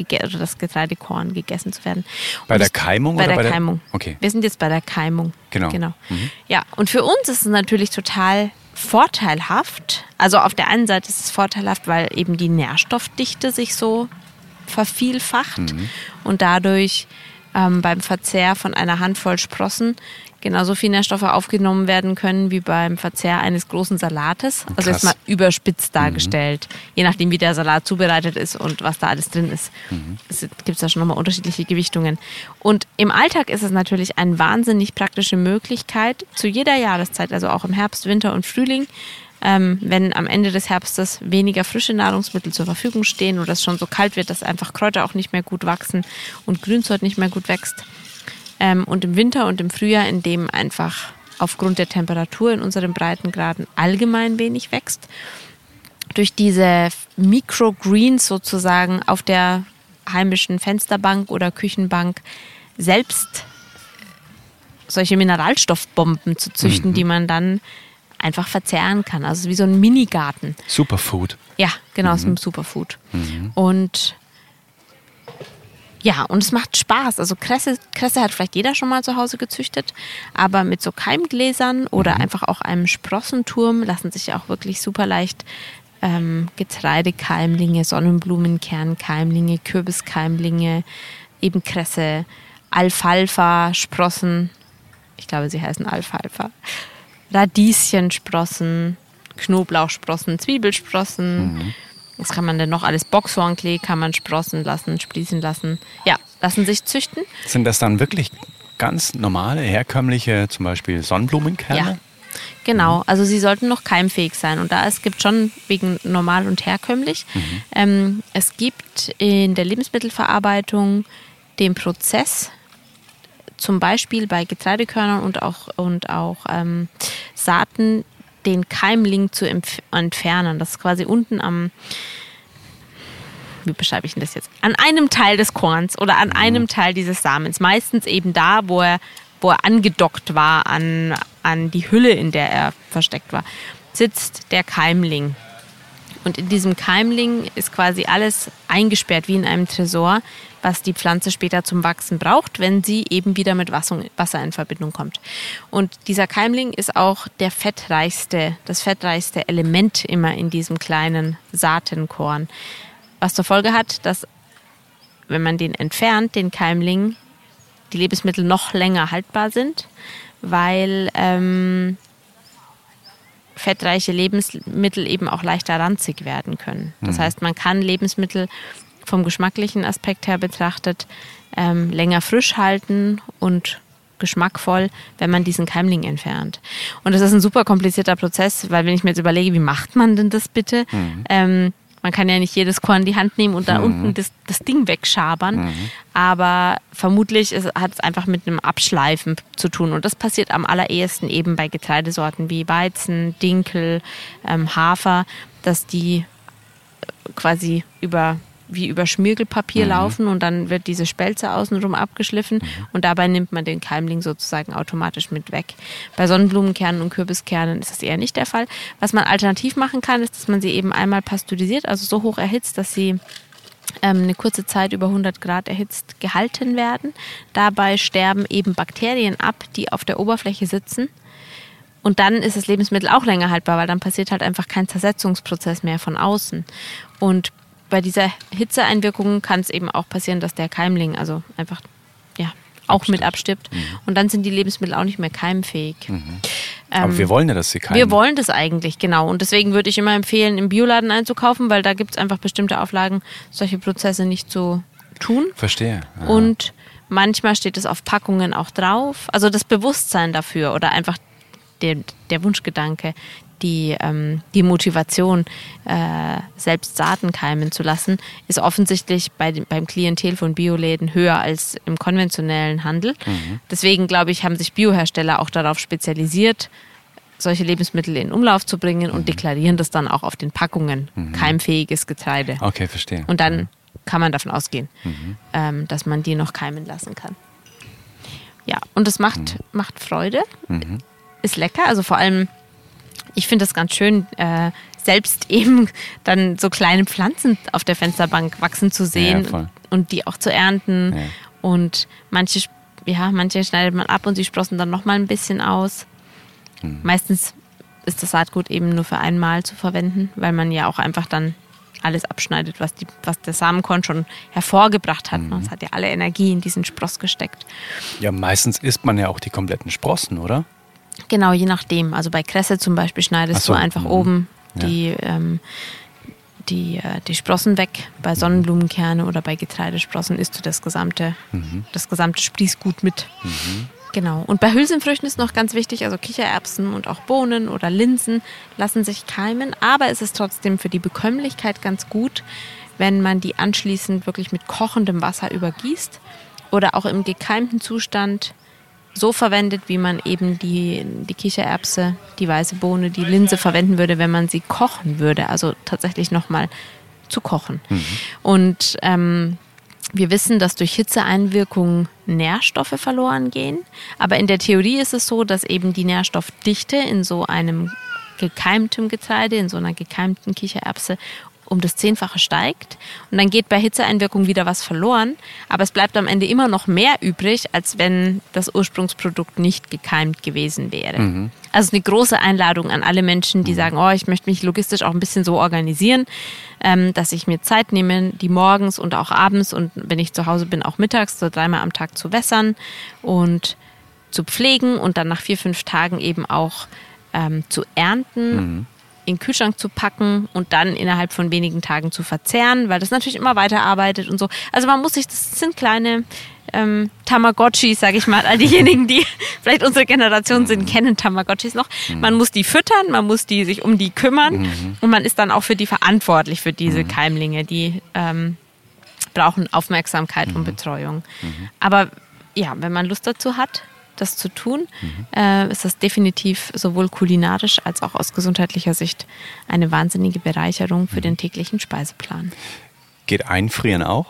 [SPEAKER 2] oder das Getreidekorn gegessen zu werden.
[SPEAKER 1] Bei
[SPEAKER 2] Und
[SPEAKER 1] der
[SPEAKER 2] das-
[SPEAKER 1] Keimung
[SPEAKER 2] Bei
[SPEAKER 1] oder
[SPEAKER 2] der
[SPEAKER 1] bei der-
[SPEAKER 2] Keimung.
[SPEAKER 1] Okay.
[SPEAKER 2] Wir sind jetzt bei der Keimung.
[SPEAKER 1] Genau.
[SPEAKER 2] genau. Ja, und für uns ist es natürlich total vorteilhaft. Also auf der einen Seite ist es vorteilhaft, weil eben die Nährstoffdichte sich so vervielfacht und dadurch ähm, beim Verzehr von einer Handvoll Sprossen genauso viele Nährstoffe aufgenommen werden können wie beim Verzehr eines großen Salates. Also jetzt mal überspitzt dargestellt, mhm. je nachdem wie der Salat zubereitet ist und was da alles drin ist. Mhm. Es gibt da schon nochmal unterschiedliche Gewichtungen. Und im Alltag ist es natürlich eine wahnsinnig praktische Möglichkeit, zu jeder Jahreszeit, also auch im Herbst, Winter und Frühling, ähm, wenn am Ende des Herbstes weniger frische Nahrungsmittel zur Verfügung stehen oder es schon so kalt wird, dass einfach Kräuter auch nicht mehr gut wachsen und Grünzeug nicht mehr gut wächst. Ähm, und im Winter und im Frühjahr, in dem einfach aufgrund der Temperatur in unseren Breitengraden allgemein wenig wächst, durch diese Microgreens sozusagen auf der heimischen Fensterbank oder Küchenbank selbst solche Mineralstoffbomben zu züchten, mhm. die man dann einfach verzehren kann. Also wie so ein Minigarten.
[SPEAKER 1] Superfood.
[SPEAKER 2] Ja, genau, mhm. ist ein Superfood. Mhm. Und ja, und es macht Spaß. Also Kresse, Kresse hat vielleicht jeder schon mal zu Hause gezüchtet, aber mit so Keimgläsern oder mhm. einfach auch einem Sprossenturm lassen sich auch wirklich super leicht ähm, Getreidekeimlinge, Sonnenblumenkernkeimlinge, Kürbiskeimlinge, eben Kresse, Alfalfa, Sprossen, ich glaube, sie heißen Alfalfa, Radieschensprossen, Knoblauchsprossen, Zwiebelsprossen. Mhm. Was kann man denn noch alles? Boxhornklee kann man sprossen lassen, sprießen lassen. Ja, lassen sich züchten.
[SPEAKER 1] Sind das dann wirklich ganz normale, herkömmliche, zum Beispiel Sonnenblumenkerne?
[SPEAKER 2] Ja. Genau, also sie sollten noch keimfähig sein. Und da es gibt schon wegen normal und herkömmlich. Mhm. Ähm, es gibt in der Lebensmittelverarbeitung den Prozess, zum Beispiel bei Getreidekörnern und auch, und auch ähm, Saaten den Keimling zu entfernen. Das ist quasi unten am, wie beschreibe ich denn das jetzt? An einem Teil des Korns oder an mhm. einem Teil dieses Samens. Meistens eben da, wo er, wo er angedockt war an, an die Hülle, in der er versteckt war, sitzt der Keimling. Und in diesem Keimling ist quasi alles eingesperrt wie in einem Tresor, was die Pflanze später zum Wachsen braucht, wenn sie eben wieder mit Wasser in Verbindung kommt. Und dieser Keimling ist auch der fettreichste, das fettreichste Element immer in diesem kleinen Saatenkorn. Was zur Folge hat, dass wenn man den entfernt, den Keimling, die Lebensmittel noch länger haltbar sind, weil ähm, fettreiche Lebensmittel eben auch leichter ranzig werden können. Das mhm. heißt, man kann Lebensmittel vom geschmacklichen Aspekt her betrachtet ähm, länger frisch halten und geschmackvoll, wenn man diesen Keimling entfernt. Und das ist ein super komplizierter Prozess, weil wenn ich mir jetzt überlege, wie macht man denn das bitte? Mhm. Ähm, man kann ja nicht jedes Korn in die Hand nehmen und da mhm. unten das, das Ding wegschabern. Mhm. Aber vermutlich hat es einfach mit einem Abschleifen zu tun. Und das passiert am allerersten eben bei Getreidesorten wie Weizen, Dinkel, ähm, Hafer, dass die quasi über wie über Schmirgelpapier mhm. laufen und dann wird diese Spelze außenrum abgeschliffen mhm. und dabei nimmt man den Keimling sozusagen automatisch mit weg. Bei Sonnenblumenkernen und Kürbiskernen ist das eher nicht der Fall. Was man alternativ machen kann, ist, dass man sie eben einmal pasteurisiert, also so hoch erhitzt, dass sie ähm, eine kurze Zeit über 100 Grad erhitzt gehalten werden. Dabei sterben eben Bakterien ab, die auf der Oberfläche sitzen. Und dann ist das Lebensmittel auch länger haltbar, weil dann passiert halt einfach kein Zersetzungsprozess mehr von außen. Und bei dieser Hitzeeinwirkung kann es eben auch passieren, dass der Keimling also einfach ja, auch abstirbt. mit abstirbt. Mhm. Und dann sind die Lebensmittel auch nicht mehr keimfähig.
[SPEAKER 1] Mhm. Ähm, Aber wir wollen ja, dass sie keimen.
[SPEAKER 2] Wir wollen das eigentlich, genau. Und deswegen würde ich immer empfehlen, im Bioladen einzukaufen, weil da gibt es einfach bestimmte Auflagen, solche Prozesse nicht zu tun.
[SPEAKER 1] Verstehe.
[SPEAKER 2] Ja. Und manchmal steht es auf Packungen auch drauf. Also das Bewusstsein dafür oder einfach der, der Wunschgedanke, die, ähm, die Motivation, äh, selbst Saaten keimen zu lassen, ist offensichtlich bei, beim Klientel von Bioläden höher als im konventionellen Handel. Mhm. Deswegen, glaube ich, haben sich Biohersteller auch darauf spezialisiert, solche Lebensmittel in Umlauf zu bringen und mhm. deklarieren das dann auch auf den Packungen. Mhm. Keimfähiges Getreide.
[SPEAKER 1] Okay, verstehe.
[SPEAKER 2] Und dann kann man davon ausgehen, mhm. ähm, dass man die noch keimen lassen kann. Ja, und es macht, mhm. macht Freude. Mhm. Ist lecker, also vor allem ich finde das ganz schön, äh, selbst eben dann so kleine Pflanzen auf der Fensterbank wachsen zu sehen ja, und die auch zu ernten. Ja. Und manche, ja, manche schneidet man ab und sie sprossen dann nochmal ein bisschen aus. Mhm. Meistens ist das Saatgut eben nur für einmal zu verwenden, weil man ja auch einfach dann alles abschneidet, was, die, was der Samenkorn schon hervorgebracht hat. Mhm. Es hat ja alle Energie in diesen Spross gesteckt.
[SPEAKER 1] Ja, meistens isst man ja auch die kompletten Sprossen, oder?
[SPEAKER 2] Genau, je nachdem. Also bei Kresse zum Beispiel schneidest so, du einfach mhm. oben die, ja. ähm, die, äh, die Sprossen weg. Bei Sonnenblumenkerne oder bei Getreidesprossen isst du das gesamte, mhm. das gesamte Sprießgut mit. Mhm. Genau. Und bei Hülsenfrüchten ist noch ganz wichtig, also Kichererbsen und auch Bohnen oder Linsen lassen sich keimen, aber es ist trotzdem für die Bekömmlichkeit ganz gut, wenn man die anschließend wirklich mit kochendem Wasser übergießt oder auch im gekeimten Zustand so verwendet, wie man eben die, die Kichererbse, die weiße Bohne, die Linse verwenden würde, wenn man sie kochen würde. Also tatsächlich nochmal zu kochen. Mhm. Und ähm, wir wissen, dass durch Hitzeeinwirkung Nährstoffe verloren gehen. Aber in der Theorie ist es so, dass eben die Nährstoffdichte in so einem gekeimtem Getreide, in so einer gekeimten Kichererbse um das Zehnfache steigt. Und dann geht bei Hitzeeinwirkung wieder was verloren. Aber es bleibt am Ende immer noch mehr übrig, als wenn das Ursprungsprodukt nicht gekeimt gewesen wäre. Mhm. Also eine große Einladung an alle Menschen, die mhm. sagen, oh, ich möchte mich logistisch auch ein bisschen so organisieren, ähm, dass ich mir Zeit nehme, die morgens und auch abends und wenn ich zu Hause bin, auch mittags so dreimal am Tag zu wässern und zu pflegen und dann nach vier, fünf Tagen eben auch ähm, zu ernten. Mhm in den Kühlschrank zu packen und dann innerhalb von wenigen Tagen zu verzehren, weil das natürlich immer weiterarbeitet und so. Also man muss sich, das sind kleine ähm, Tamagotchis, sage ich mal. All diejenigen, die vielleicht unsere Generation sind, kennen Tamagotchis noch. Man muss die füttern, man muss die sich um die kümmern mhm. und man ist dann auch für die verantwortlich, für diese mhm. Keimlinge, die ähm, brauchen Aufmerksamkeit und mhm. Betreuung. Aber ja, wenn man Lust dazu hat, das zu tun, mhm. äh, ist das definitiv sowohl kulinarisch als auch aus gesundheitlicher Sicht eine wahnsinnige Bereicherung für mhm. den täglichen Speiseplan.
[SPEAKER 1] Geht Einfrieren auch?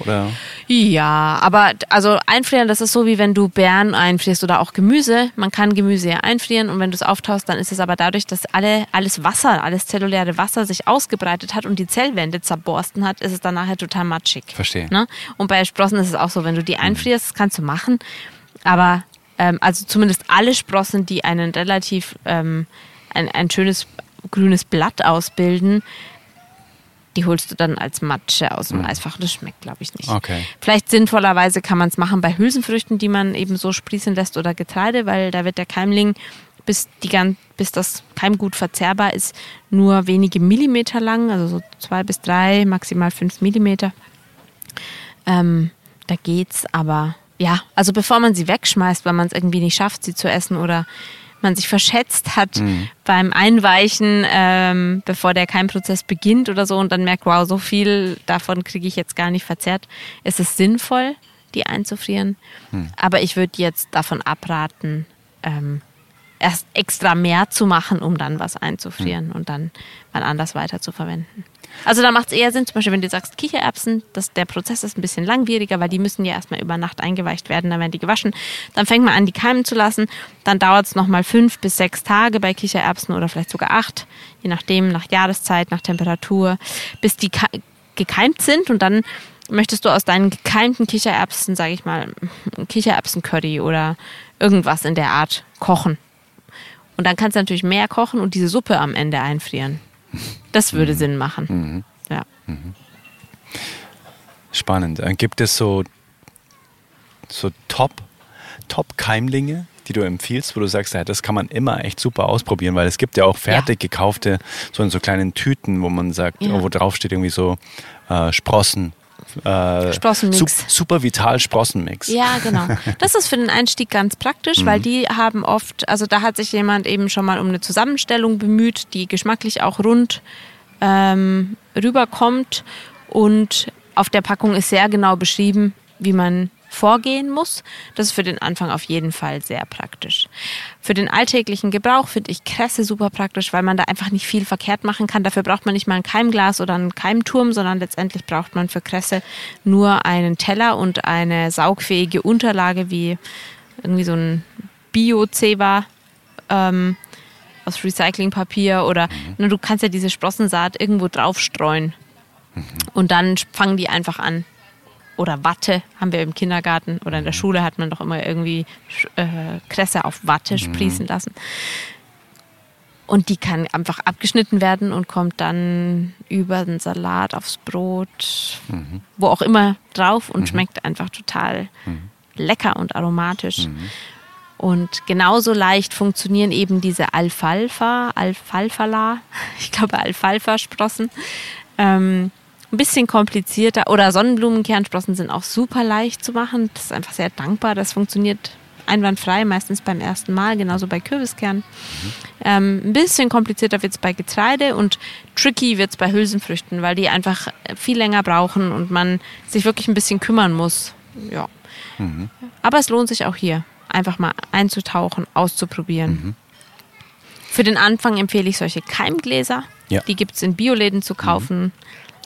[SPEAKER 1] Oder?
[SPEAKER 2] Ja, aber also einfrieren, das ist so wie wenn du Beeren einfrierst oder auch Gemüse. Man kann Gemüse ja einfrieren und wenn du es auftaust, dann ist es aber dadurch, dass alle, alles Wasser, alles zelluläre Wasser sich ausgebreitet hat und die Zellwände zerborsten hat, ist es dann nachher total matschig.
[SPEAKER 1] Verstehe.
[SPEAKER 2] Ne? Und bei Sprossen ist es auch so, wenn du die mhm. einfrierst, das kannst du machen, aber ähm, also zumindest alle Sprossen, die einen relativ ähm, ein, ein schönes grünes Blatt ausbilden, die holst du dann als Matsche aus dem mhm. Eisfach. Das schmeckt, glaube ich, nicht.
[SPEAKER 1] Okay.
[SPEAKER 2] Vielleicht sinnvollerweise kann man es machen bei Hülsenfrüchten, die man eben so sprießen lässt oder Getreide, weil da wird der Keimling, bis, die, bis das Keimgut verzehrbar ist, nur wenige Millimeter lang, also so zwei bis drei, maximal fünf Millimeter. Ähm, da geht's, aber ja, also bevor man sie wegschmeißt, weil man es irgendwie nicht schafft, sie zu essen oder man sich verschätzt hat mhm. beim Einweichen, ähm, bevor der Keimprozess beginnt oder so und dann merkt, wow, so viel davon kriege ich jetzt gar nicht verzehrt, ist es sinnvoll, die einzufrieren. Mhm. Aber ich würde jetzt davon abraten, ähm, erst extra mehr zu machen, um dann was einzufrieren mhm. und dann mal anders weiter zu verwenden. Also da macht es eher Sinn, zum Beispiel, wenn du sagst Kichererbsen, dass der Prozess ist ein bisschen langwieriger, weil die müssen ja erstmal über Nacht eingeweicht werden, dann werden die gewaschen. Dann fängt man an, die keimen zu lassen. Dann dauert es nochmal fünf bis sechs Tage bei Kichererbsen oder vielleicht sogar acht, je nachdem, nach Jahreszeit, nach Temperatur, bis die gekeimt sind und dann möchtest du aus deinen gekeimten Kichererbsen, sage ich mal, Kichererbsen-Curry oder irgendwas in der Art kochen. Und dann kannst du natürlich mehr kochen und diese Suppe am Ende einfrieren. Das würde mhm. Sinn machen. Mhm. Ja. Mhm.
[SPEAKER 1] Spannend. Äh, gibt es so, so Top, Top-Keimlinge, die du empfiehlst, wo du sagst, ja, das kann man immer echt super ausprobieren, weil es gibt ja auch fertig ja. gekaufte, so in so kleinen Tüten, wo man sagt, ja. wo drauf steht irgendwie so äh, Sprossen,
[SPEAKER 2] äh, Sprossenmix.
[SPEAKER 1] super vital Sprossenmix.
[SPEAKER 2] Ja, genau. Das ist für den Einstieg ganz praktisch, mhm. weil die haben oft, also da hat sich jemand eben schon mal um eine Zusammenstellung bemüht, die geschmacklich auch rund ähm, rüberkommt und auf der Packung ist sehr genau beschrieben, wie man vorgehen muss. Das ist für den Anfang auf jeden Fall sehr praktisch. Für den alltäglichen Gebrauch finde ich Kresse super praktisch, weil man da einfach nicht viel verkehrt machen kann. Dafür braucht man nicht mal ein Keimglas oder einen Keimturm, sondern letztendlich braucht man für Kresse nur einen Teller und eine saugfähige Unterlage wie irgendwie so ein Bio-Ceva. Ähm, aus Recyclingpapier oder mhm. ne, du kannst ja diese Sprossensaat irgendwo drauf streuen. Mhm. Und dann fangen die einfach an oder Watte haben wir im Kindergarten oder in der mhm. Schule hat man doch immer irgendwie äh, Kresse auf Watte mhm. sprießen lassen. Und die kann einfach abgeschnitten werden und kommt dann über den Salat aufs Brot, mhm. wo auch immer drauf und mhm. schmeckt einfach total mhm. lecker und aromatisch. Mhm. Und genauso leicht funktionieren eben diese Alfalfa, Alfalfala, ich glaube Alfalfa-Sprossen. Ähm, ein bisschen komplizierter. Oder Sonnenblumenkernsprossen sind auch super leicht zu machen. Das ist einfach sehr dankbar. Das funktioniert einwandfrei, meistens beim ersten Mal, genauso bei Kürbiskern. Mhm. Ähm, ein bisschen komplizierter wird es bei Getreide und tricky wird es bei Hülsenfrüchten, weil die einfach viel länger brauchen und man sich wirklich ein bisschen kümmern muss. Ja. Mhm. Aber es lohnt sich auch hier, einfach mal einzutauchen, auszuprobieren. Mhm. Für den Anfang empfehle ich solche Keimgläser. Ja. Die gibt es in Bioläden zu kaufen. Mhm.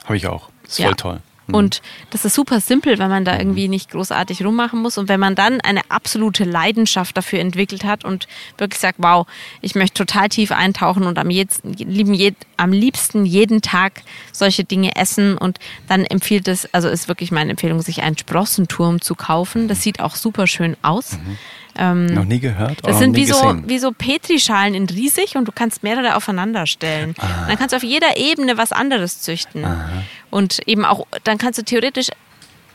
[SPEAKER 1] Habe ich auch. Das ist ja. voll toll.
[SPEAKER 2] Mhm. Und das ist super simpel, wenn man da mhm. irgendwie nicht großartig rummachen muss. Und wenn man dann eine absolute Leidenschaft dafür entwickelt hat und wirklich sagt, wow, ich möchte total tief eintauchen und am, lieben, am liebsten jeden Tag solche Dinge essen. Und dann empfiehlt es, also ist wirklich meine Empfehlung, sich einen Sprossenturm zu kaufen. Das sieht auch super schön aus. Mhm.
[SPEAKER 1] Ähm, noch nie gehört?
[SPEAKER 2] Das sind wie so, wie so Petrischalen in riesig und du kannst mehrere aufeinander stellen. Ah. Dann kannst du auf jeder Ebene was anderes züchten. Aha. Und eben auch, dann kannst du theoretisch,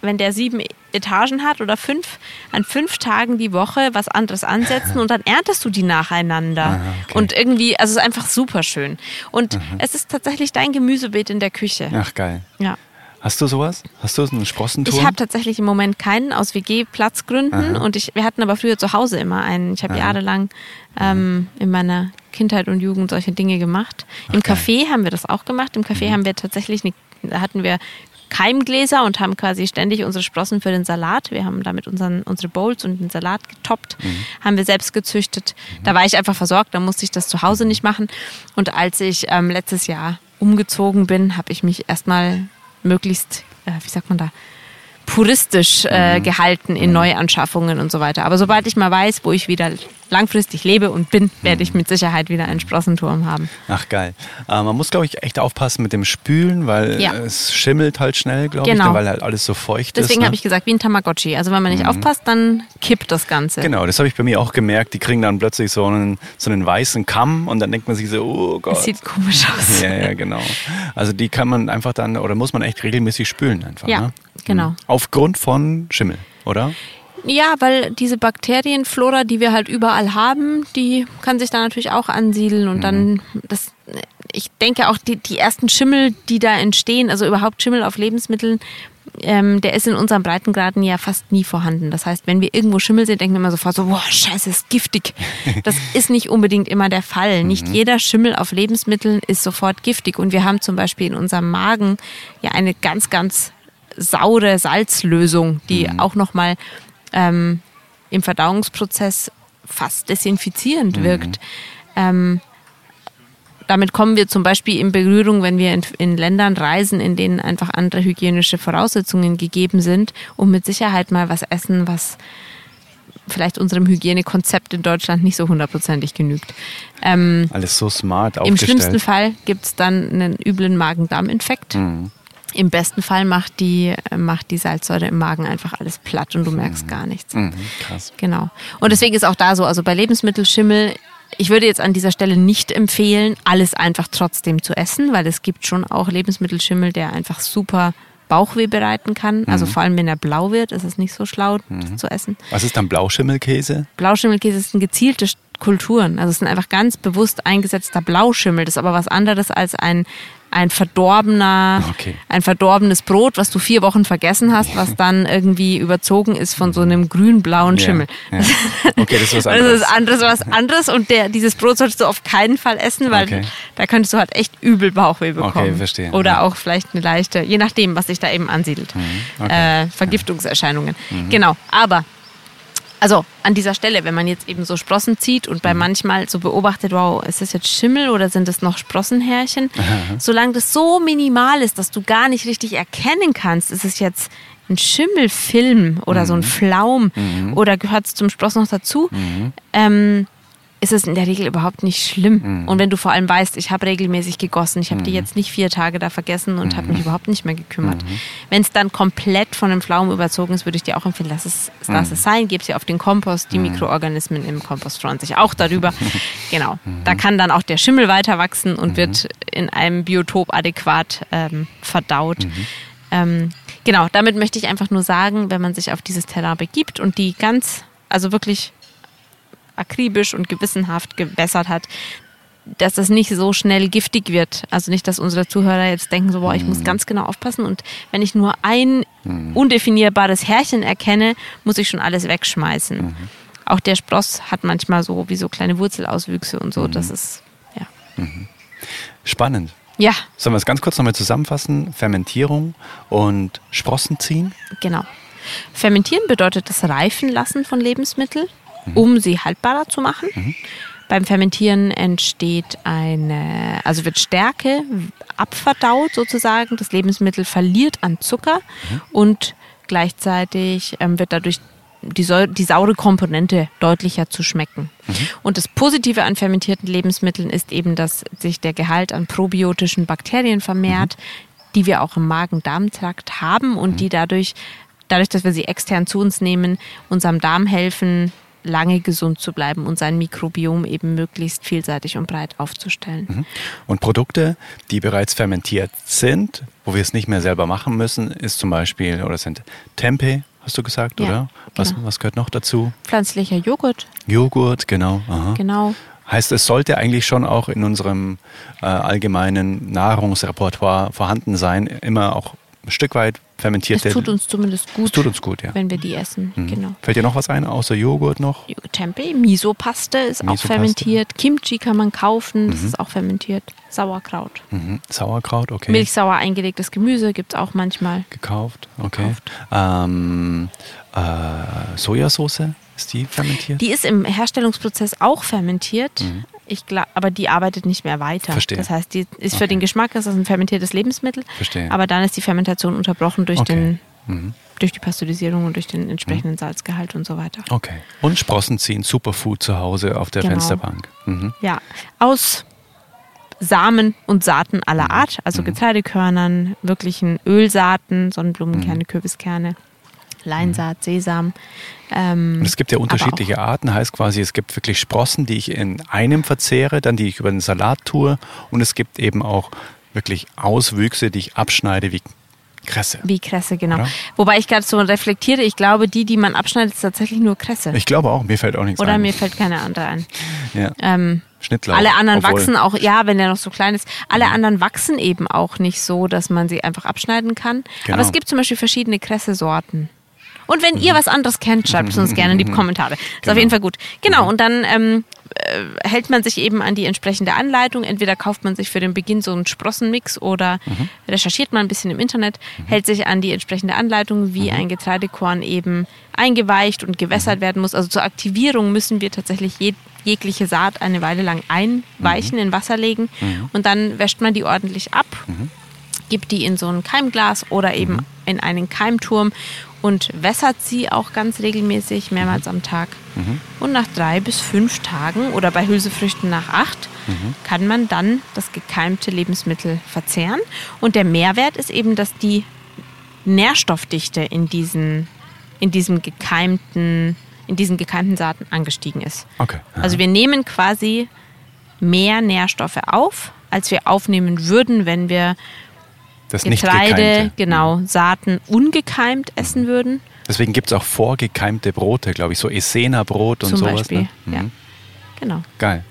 [SPEAKER 2] wenn der sieben Etagen hat oder fünf, an fünf Tagen die Woche was anderes ansetzen und dann erntest du die nacheinander. Aha, okay. Und irgendwie, also es ist einfach super schön. Und Aha. es ist tatsächlich dein Gemüsebeet in der Küche.
[SPEAKER 1] Ach geil.
[SPEAKER 2] Ja.
[SPEAKER 1] Hast du sowas? Hast du einen Sprossenturm?
[SPEAKER 2] Ich habe tatsächlich im Moment keinen aus WG-Platzgründen und ich, wir hatten aber früher zu Hause immer einen. Ich habe jahrelang ähm, in meiner Kindheit und Jugend solche Dinge gemacht. Im okay. Café haben wir das auch gemacht. Im Café mhm. haben wir tatsächlich, eine, da hatten wir Keimgläser und haben quasi ständig unsere Sprossen für den Salat. Wir haben damit unseren, unsere Bowls und den Salat getoppt, mhm. haben wir selbst gezüchtet. Mhm. Da war ich einfach versorgt, da musste ich das zu Hause nicht machen. Und als ich ähm, letztes Jahr umgezogen bin, habe ich mich erstmal möglichst, äh, wie sagt man da, puristisch äh, mhm. gehalten in mhm. Neuanschaffungen und so weiter. Aber sobald ich mal weiß, wo ich wieder langfristig lebe und bin, werde ich mhm. mit Sicherheit wieder einen Sprossenturm haben.
[SPEAKER 1] Ach geil. Äh, man muss, glaube ich, echt aufpassen mit dem Spülen, weil ja. es schimmelt halt schnell, glaube genau. ich, weil halt alles so feucht
[SPEAKER 2] Deswegen ist. Deswegen ne? habe ich gesagt, wie ein Tamagotchi. Also wenn man nicht mhm. aufpasst, dann kippt das Ganze.
[SPEAKER 1] Genau, das habe ich bei mir auch gemerkt. Die kriegen dann plötzlich so einen, so einen weißen Kamm und dann denkt man sich so, oh Gott. Das
[SPEAKER 2] sieht komisch aus.
[SPEAKER 1] Ja, ja, genau. Also die kann man einfach dann, oder muss man echt regelmäßig spülen einfach.
[SPEAKER 2] Ja,
[SPEAKER 1] ne?
[SPEAKER 2] genau. Mhm.
[SPEAKER 1] Aufgrund von Schimmel, oder?
[SPEAKER 2] Ja, weil diese Bakterienflora, die wir halt überall haben, die kann sich da natürlich auch ansiedeln und mhm. dann das ich denke auch die, die ersten Schimmel, die da entstehen, also überhaupt Schimmel auf Lebensmitteln, ähm, der ist in unseren Breitengraden ja fast nie vorhanden. Das heißt, wenn wir irgendwo Schimmel sehen, denken wir immer sofort so, boah, scheiße, ist giftig. Das ist nicht unbedingt immer der Fall. Nicht mhm. jeder Schimmel auf Lebensmitteln ist sofort giftig. Und wir haben zum Beispiel in unserem Magen ja eine ganz, ganz saure Salzlösung, die mhm. auch nochmal ähm, im Verdauungsprozess fast desinfizierend mhm. wirkt. Ähm, damit kommen wir zum Beispiel in Berührung, wenn wir in, in, Ländern reisen, in denen einfach andere hygienische Voraussetzungen gegeben sind, und mit Sicherheit mal was essen, was vielleicht unserem Hygienekonzept in Deutschland nicht so hundertprozentig genügt.
[SPEAKER 1] Ähm, Alles so smart
[SPEAKER 2] aufgestellt. Im schlimmsten Fall gibt es dann einen üblen Magen-Darm-Infekt. Mhm. Im besten Fall macht die, macht die Salzsäure im Magen einfach alles platt und du merkst mhm. gar nichts. Mhm, krass. Genau. Und deswegen ist auch da so, also bei Lebensmittelschimmel, ich würde jetzt an dieser Stelle nicht empfehlen, alles einfach trotzdem zu essen, weil es gibt schon auch Lebensmittelschimmel, der einfach super Bauchweh bereiten kann. Mhm. Also vor allem, wenn er blau wird, ist es nicht so schlau mhm. zu essen.
[SPEAKER 1] Was ist dann Blauschimmelkäse?
[SPEAKER 2] Blauschimmelkäse ist ein gezieltes Kulturen. Also es ist ein einfach ganz bewusst eingesetzter Blauschimmel. Das ist aber was anderes als ein ein verdorbener, okay. ein verdorbenes Brot, was du vier Wochen vergessen hast, was dann irgendwie überzogen ist von so einem grün-blauen Schimmel. Ja, ja.
[SPEAKER 1] Okay, das ist was anderes.
[SPEAKER 2] Das ist anderes, was anderes und der, dieses Brot solltest du auf keinen Fall essen, weil okay. da könntest du halt echt übel Bauchweh bekommen. Okay,
[SPEAKER 1] verstehe.
[SPEAKER 2] Oder ja. auch vielleicht eine leichte, je nachdem, was sich da eben ansiedelt. Mhm. Okay. Äh, Vergiftungserscheinungen. Mhm. Genau, aber also an dieser Stelle, wenn man jetzt eben so Sprossen zieht und bei mhm. manchmal so beobachtet, wow, ist das jetzt Schimmel oder sind das noch Sprossenhärchen? Aha. Solange das so minimal ist, dass du gar nicht richtig erkennen kannst, ist es jetzt ein Schimmelfilm oder mhm. so ein mhm. Flaum mhm. oder gehört es zum Sprossen noch dazu, mhm. ähm, ist es in der Regel überhaupt nicht schlimm. Und wenn du vor allem weißt, ich habe regelmäßig gegossen, ich habe die jetzt nicht vier Tage da vergessen und habe mich überhaupt nicht mehr gekümmert. Wenn es dann komplett von dem Pflaumen überzogen ist, würde ich dir auch empfehlen, lass es, lass es sein, gib sie auf den Kompost. Die Mikroorganismen im Kompost freuen sich auch darüber. genau. Da kann dann auch der Schimmel weiter wachsen und wird in einem Biotop adäquat ähm, verdaut. Ähm, genau, damit möchte ich einfach nur sagen, wenn man sich auf dieses Terrain begibt und die ganz, also wirklich akribisch und gewissenhaft gewässert hat, dass das nicht so schnell giftig wird. Also nicht, dass unsere Zuhörer jetzt denken, so, boah, ich muss ganz genau aufpassen und wenn ich nur ein undefinierbares Härchen erkenne, muss ich schon alles wegschmeißen. Auch der Spross hat manchmal so wie so kleine Wurzelauswüchse und so. Das ist, ja.
[SPEAKER 1] Spannend.
[SPEAKER 2] Ja,
[SPEAKER 1] Sollen wir es ganz kurz nochmal zusammenfassen? Fermentierung und Sprossen ziehen?
[SPEAKER 2] Genau. Fermentieren bedeutet das Reifen lassen von Lebensmitteln, um sie haltbarer zu machen. Beim Fermentieren entsteht eine, also wird Stärke abverdaut sozusagen. Das Lebensmittel verliert an Zucker und gleichzeitig ähm, wird dadurch die, die saure Komponente deutlicher zu schmecken. Und das Positive an fermentierten Lebensmitteln ist eben, dass sich der Gehalt an probiotischen Bakterien vermehrt, die wir auch im Magen-Darm-Trakt haben und die dadurch, dadurch, dass wir sie extern zu uns nehmen, unserem Darm helfen, lange gesund zu bleiben und sein Mikrobiom eben möglichst vielseitig und breit aufzustellen.
[SPEAKER 1] Und Produkte, die bereits fermentiert sind, wo wir es nicht mehr selber machen müssen, ist zum Beispiel, oder sind Tempeh, hast du gesagt,
[SPEAKER 2] Ja,
[SPEAKER 1] oder? Was,
[SPEAKER 2] genau.
[SPEAKER 1] was gehört noch dazu?
[SPEAKER 2] Pflanzlicher Joghurt,
[SPEAKER 1] Joghurt, genau. Aha.
[SPEAKER 2] genau.
[SPEAKER 1] Heißt, es sollte eigentlich schon auch in unserem äh, allgemeinen Nahrungsrepertoire vorhanden sein, immer auch ein Stück weit
[SPEAKER 2] Es
[SPEAKER 1] fermentierte.
[SPEAKER 2] tut uns zumindest gut,
[SPEAKER 1] Es tut uns gut, ja.
[SPEAKER 2] wenn wir die essen.
[SPEAKER 1] Mhm.
[SPEAKER 2] Genau.
[SPEAKER 1] Fällt dir noch was ein, außer Joghurt noch?
[SPEAKER 2] Tempeh, Miso-Paste ist auch
[SPEAKER 1] Miso-Paste.
[SPEAKER 2] fermentiert. Kimchi kann man kaufen, das ist auch fermentiert. Sauerkraut.
[SPEAKER 1] Mhm. Sauerkraut, okay.
[SPEAKER 2] Milchsauer eingelegtes Gemüse gibt es auch manchmal.
[SPEAKER 1] Gekauft, okay.
[SPEAKER 2] Gekauft.
[SPEAKER 1] Ähm, äh, Sojasauce, ist die fermentiert?
[SPEAKER 2] Die ist im Herstellungsprozess auch fermentiert. Ich glaub, aber die arbeitet nicht mehr weiter.
[SPEAKER 1] Mhm. Verstehe.
[SPEAKER 2] Das heißt, die ist für
[SPEAKER 1] Okay.
[SPEAKER 2] den Geschmack ist das ein fermentiertes Lebensmittel.
[SPEAKER 1] Verstehe.
[SPEAKER 2] Aber dann ist die Fermentation unterbrochen durch,
[SPEAKER 1] Okay.
[SPEAKER 2] den,
[SPEAKER 1] Mhm.
[SPEAKER 2] durch die Pasteurisierung und durch den entsprechenden Salzgehalt und so weiter.
[SPEAKER 1] Okay. Und Sprossen ziehen, Superfood zu Hause auf der
[SPEAKER 2] Genau.
[SPEAKER 1] Fensterbank. Mhm.
[SPEAKER 2] Ja, aus Samen und Saaten
[SPEAKER 1] Mhm.
[SPEAKER 2] aller Art, also Getreidekörnern, wirklichen Ölsaaten, Sonnenblumenkerne,
[SPEAKER 1] Mhm.
[SPEAKER 2] Kürbiskerne, Leinsaat, Sesam. Ähm,
[SPEAKER 1] es gibt ja unterschiedliche Arten, heißt quasi, es gibt wirklich Sprossen, die ich in einem verzehre, dann die ich über den Salat tue und es gibt eben auch wirklich Auswüchse, die ich abschneide wie Kresse.
[SPEAKER 2] Wie Kresse, genau.
[SPEAKER 1] Oder?
[SPEAKER 2] Wobei ich gerade so reflektiere, ich glaube, die, die man abschneidet, ist tatsächlich nur Kresse.
[SPEAKER 1] Ich glaube auch, mir fällt auch nichts
[SPEAKER 2] Oder
[SPEAKER 1] ein.
[SPEAKER 2] mir fällt keine andere ein.
[SPEAKER 1] ja.
[SPEAKER 2] Ähm,
[SPEAKER 1] Schnittlauch.
[SPEAKER 2] alle anderen
[SPEAKER 1] obwohl- Mhm.
[SPEAKER 2] wachsen auch, ja, wenn der noch so klein ist, alle anderen wachsen eben auch nicht so, dass man sie einfach abschneiden kann.
[SPEAKER 1] Genau.
[SPEAKER 2] Aber es gibt zum Beispiel verschiedene Kresse-Sorten. Und wenn ihr was anderes kennt, schreibt es uns gerne in die Kommentare. Ist auf
[SPEAKER 1] Mhm. Genau.
[SPEAKER 2] jeden Fall gut. Genau, und dann ähm, äh, hält man sich eben an die entsprechende Anleitung. Entweder kauft man sich für den Beginn so einen Sprossenmix oder
[SPEAKER 1] Mhm.
[SPEAKER 2] recherchiert man ein bisschen im Internet, hält sich an die entsprechende Anleitung, wie
[SPEAKER 1] Mhm.
[SPEAKER 2] ein Getreidekorn eben eingeweicht und gewässert werden muss. Also zur Aktivierung müssen wir tatsächlich je, jegliche Saat eine Weile lang einweichen, in Wasser legen und dann wäscht man die ordentlich ab gibt die in so ein Keimglas oder eben in einen Keimturm und wässert sie auch ganz regelmäßig, mehrmals am Tag. Und nach drei bis fünf Tagen oder bei Hülsefrüchten nach acht kann man dann das gekeimte Lebensmittel verzehren. Und der Mehrwert ist eben, dass die Nährstoffdichte in diesen, in diesem gekeimten, in diesen gekeimten Saaten angestiegen ist.
[SPEAKER 1] Okay.
[SPEAKER 2] Also wir nehmen quasi mehr Nährstoffe auf, als wir aufnehmen würden, wenn wir
[SPEAKER 1] das
[SPEAKER 2] Getreide, genau, Saaten ungekeimt essen würden.
[SPEAKER 1] Deswegen gibt es auch vorgekeimte Brote, glaube ich, so Essener-Brot und
[SPEAKER 2] Zum
[SPEAKER 1] sowas.
[SPEAKER 2] Beispiel.
[SPEAKER 1] Ne?
[SPEAKER 2] Ja.
[SPEAKER 1] Mhm.
[SPEAKER 2] Genau.
[SPEAKER 1] Geil.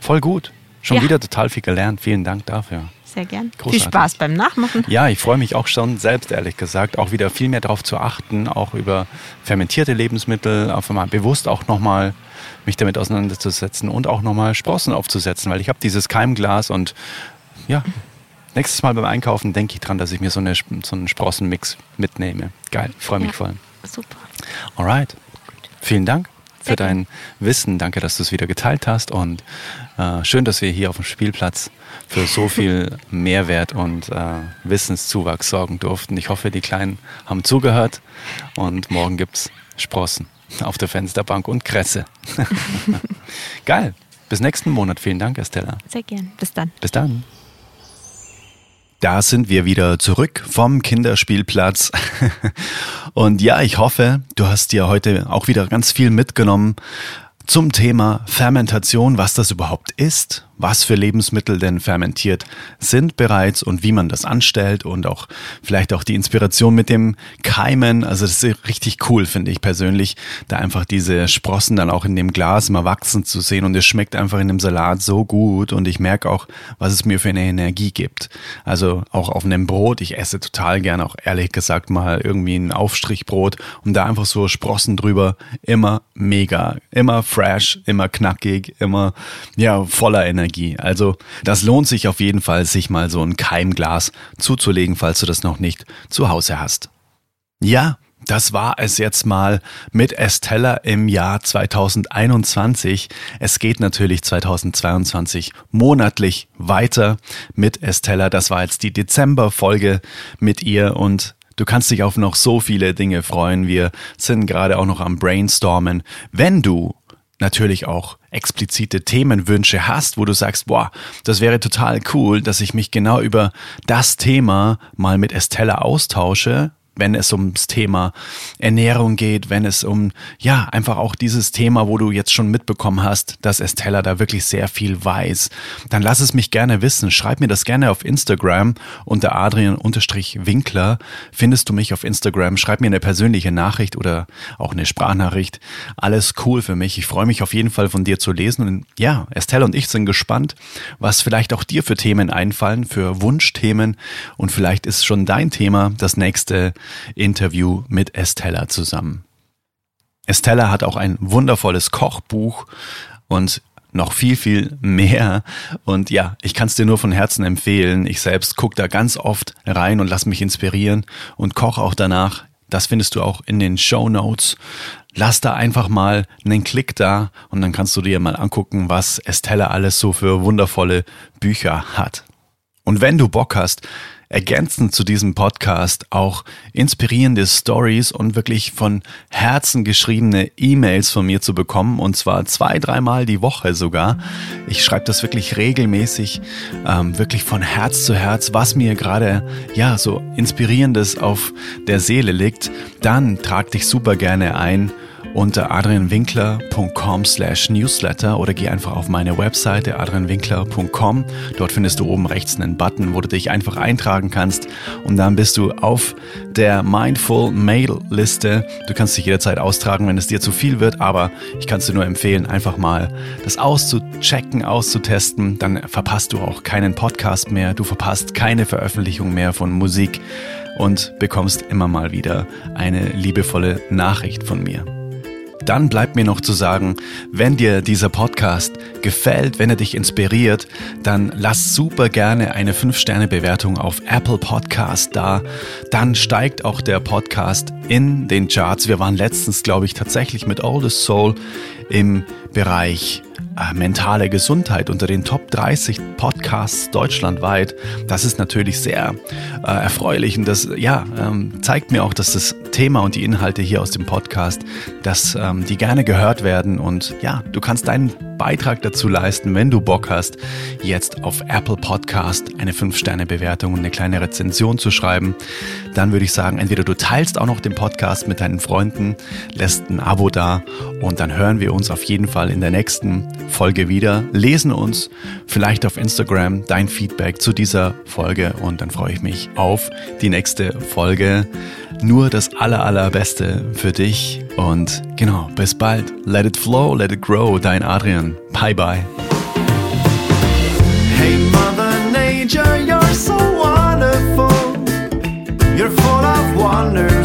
[SPEAKER 1] Voll gut. Schon
[SPEAKER 2] Ja.
[SPEAKER 1] wieder total viel gelernt. Vielen Dank dafür.
[SPEAKER 2] Sehr gern.
[SPEAKER 1] Großartig.
[SPEAKER 2] Viel Spaß beim Nachmachen.
[SPEAKER 1] Ja, ich freue mich auch schon selbst, ehrlich gesagt, auch wieder viel mehr darauf zu achten, auch über fermentierte Lebensmittel, auf einmal bewusst auch nochmal mich damit auseinanderzusetzen und auch nochmal Sprossen aufzusetzen, weil ich habe dieses Keimglas und ja, nächstes Mal beim Einkaufen denke ich dran, dass ich mir so, eine, so einen Sprossenmix mitnehme. Geil, freue mich
[SPEAKER 2] Ja.
[SPEAKER 1] voll.
[SPEAKER 2] Super.
[SPEAKER 1] Alright. Vielen Dank für dein Wissen. Danke, dass du es wieder geteilt hast. Und äh, schön, dass wir hier auf dem Spielplatz für so viel Mehrwert und äh, Wissenszuwachs sorgen durften. Ich hoffe, die Kleinen haben zugehört und morgen gibt's Sprossen. auf der Fensterbank und Kresse. Geil. Bis nächsten Monat. Vielen Dank, Estella.
[SPEAKER 2] Sehr gern. Bis dann.
[SPEAKER 1] Bis dann. Da sind wir wieder zurück vom Kinderspielplatz. Und ja, ich hoffe, du hast dir heute auch wieder ganz viel mitgenommen zum Thema Fermentation, was das überhaupt ist, was für Lebensmittel denn fermentiert sind bereits und wie man das anstellt und auch vielleicht auch die Inspiration mit dem Keimen. Also das ist richtig cool, finde ich persönlich, da einfach diese Sprossen dann auch in dem Glas mal wachsen zu sehen und es schmeckt einfach in dem Salat so gut und ich merke auch, was es mir für eine Energie gibt. Also auch auf einem Brot, ich esse total gern auch ehrlich gesagt mal irgendwie ein Aufstrichbrot und da einfach so Sprossen drüber, immer mega, immer fresh, immer knackig, immer ja voller Energie. Energie. Also das lohnt sich auf jeden Fall, sich mal so ein Keimglas zuzulegen, falls du das noch nicht zu Hause hast. Ja, das war es jetzt mal mit Estella im Jahr 2021. Es geht natürlich 2022 monatlich weiter mit Estella. Das war jetzt die Dezember-Folge mit ihr und Du kannst dich auf noch so viele Dinge freuen. Wir sind gerade auch noch am Brainstormen. Wenn du natürlich auch explizite Themenwünsche hast, wo du sagst, boah, das wäre total cool, dass ich mich genau über das Thema mal mit Estella austausche, wenn es ums Thema Ernährung geht, wenn es um, ja, einfach auch dieses Thema, wo du jetzt schon mitbekommen hast, dass Estella da wirklich sehr viel weiß, dann lass es mich gerne wissen. Schreib mir das gerne auf Instagram unter Adrian-Winkler. Findest du mich auf Instagram? Schreib mir eine persönliche Nachricht oder auch eine Sprachnachricht. Alles cool für mich. Ich freue mich auf jeden Fall von dir zu lesen. Und ja, Estella und ich sind gespannt, was vielleicht auch dir für Themen einfallen, für Wunschthemen. Und vielleicht ist schon dein Thema das nächste Interview mit Estella zusammen. Estella hat auch ein wundervolles Kochbuch und noch viel, viel mehr. Und ja, ich kann es dir nur von Herzen empfehlen. Ich selbst gucke da ganz oft rein und lass mich inspirieren und koche auch danach. Das findest du auch in den Show Notes. Lass da einfach mal einen Klick da und dann kannst du dir mal angucken, was Estella alles so für wundervolle Bücher hat. Und wenn du Bock hast, ergänzend zu diesem Podcast auch inspirierende Stories und wirklich von Herzen geschriebene E-Mails von mir zu bekommen und zwar zwei, dreimal die Woche sogar. Ich schreibe das wirklich regelmäßig, ähm, wirklich von Herz zu Herz, was mir gerade ja so inspirierendes auf der Seele liegt. Dann trag dich super gerne ein unter adrianwinkler.com slash newsletter oder geh einfach auf meine Webseite adrianwinkler.com. Dort findest du oben rechts einen Button, wo du dich einfach eintragen kannst und dann bist du auf der Mindful Mail Liste. Du kannst dich jederzeit austragen, wenn es dir zu viel wird, aber ich kann es dir nur empfehlen, einfach mal das auszuchecken, auszutesten. Dann verpasst du auch keinen Podcast mehr, du verpasst keine Veröffentlichung mehr von Musik und bekommst immer mal wieder eine liebevolle Nachricht von mir. Dann bleibt mir noch zu sagen, wenn dir dieser Podcast gefällt, wenn er dich inspiriert, dann lass super gerne eine 5-Sterne-Bewertung auf Apple Podcast da. Dann steigt auch der Podcast in den Charts. Wir waren letztens, glaube ich, tatsächlich mit Oldest Soul im Bereich mentale Gesundheit unter den Top 30 Podcasts deutschlandweit. Das ist natürlich sehr äh, erfreulich und das ja, ähm, zeigt mir auch, dass das Thema und die Inhalte hier aus dem Podcast, dass ähm, die gerne gehört werden und ja, du kannst deinen Beitrag dazu leisten, wenn du Bock hast, jetzt auf Apple Podcast eine 5-Sterne-Bewertung und eine kleine Rezension zu schreiben. Dann würde ich sagen, entweder du teilst auch noch den Podcast mit deinen Freunden, lässt ein Abo da und dann hören wir uns auf jeden Fall in der nächsten Folge wieder, lesen uns vielleicht auf Instagram dein Feedback zu dieser Folge und dann freue ich mich auf die nächste Folge. Nur das aller, allerbeste für dich und genau, bis bald. Let it flow, let it grow, dein Adrian. Bye bye. Hey Mother Nature, you're so wonderful. You're full of wonders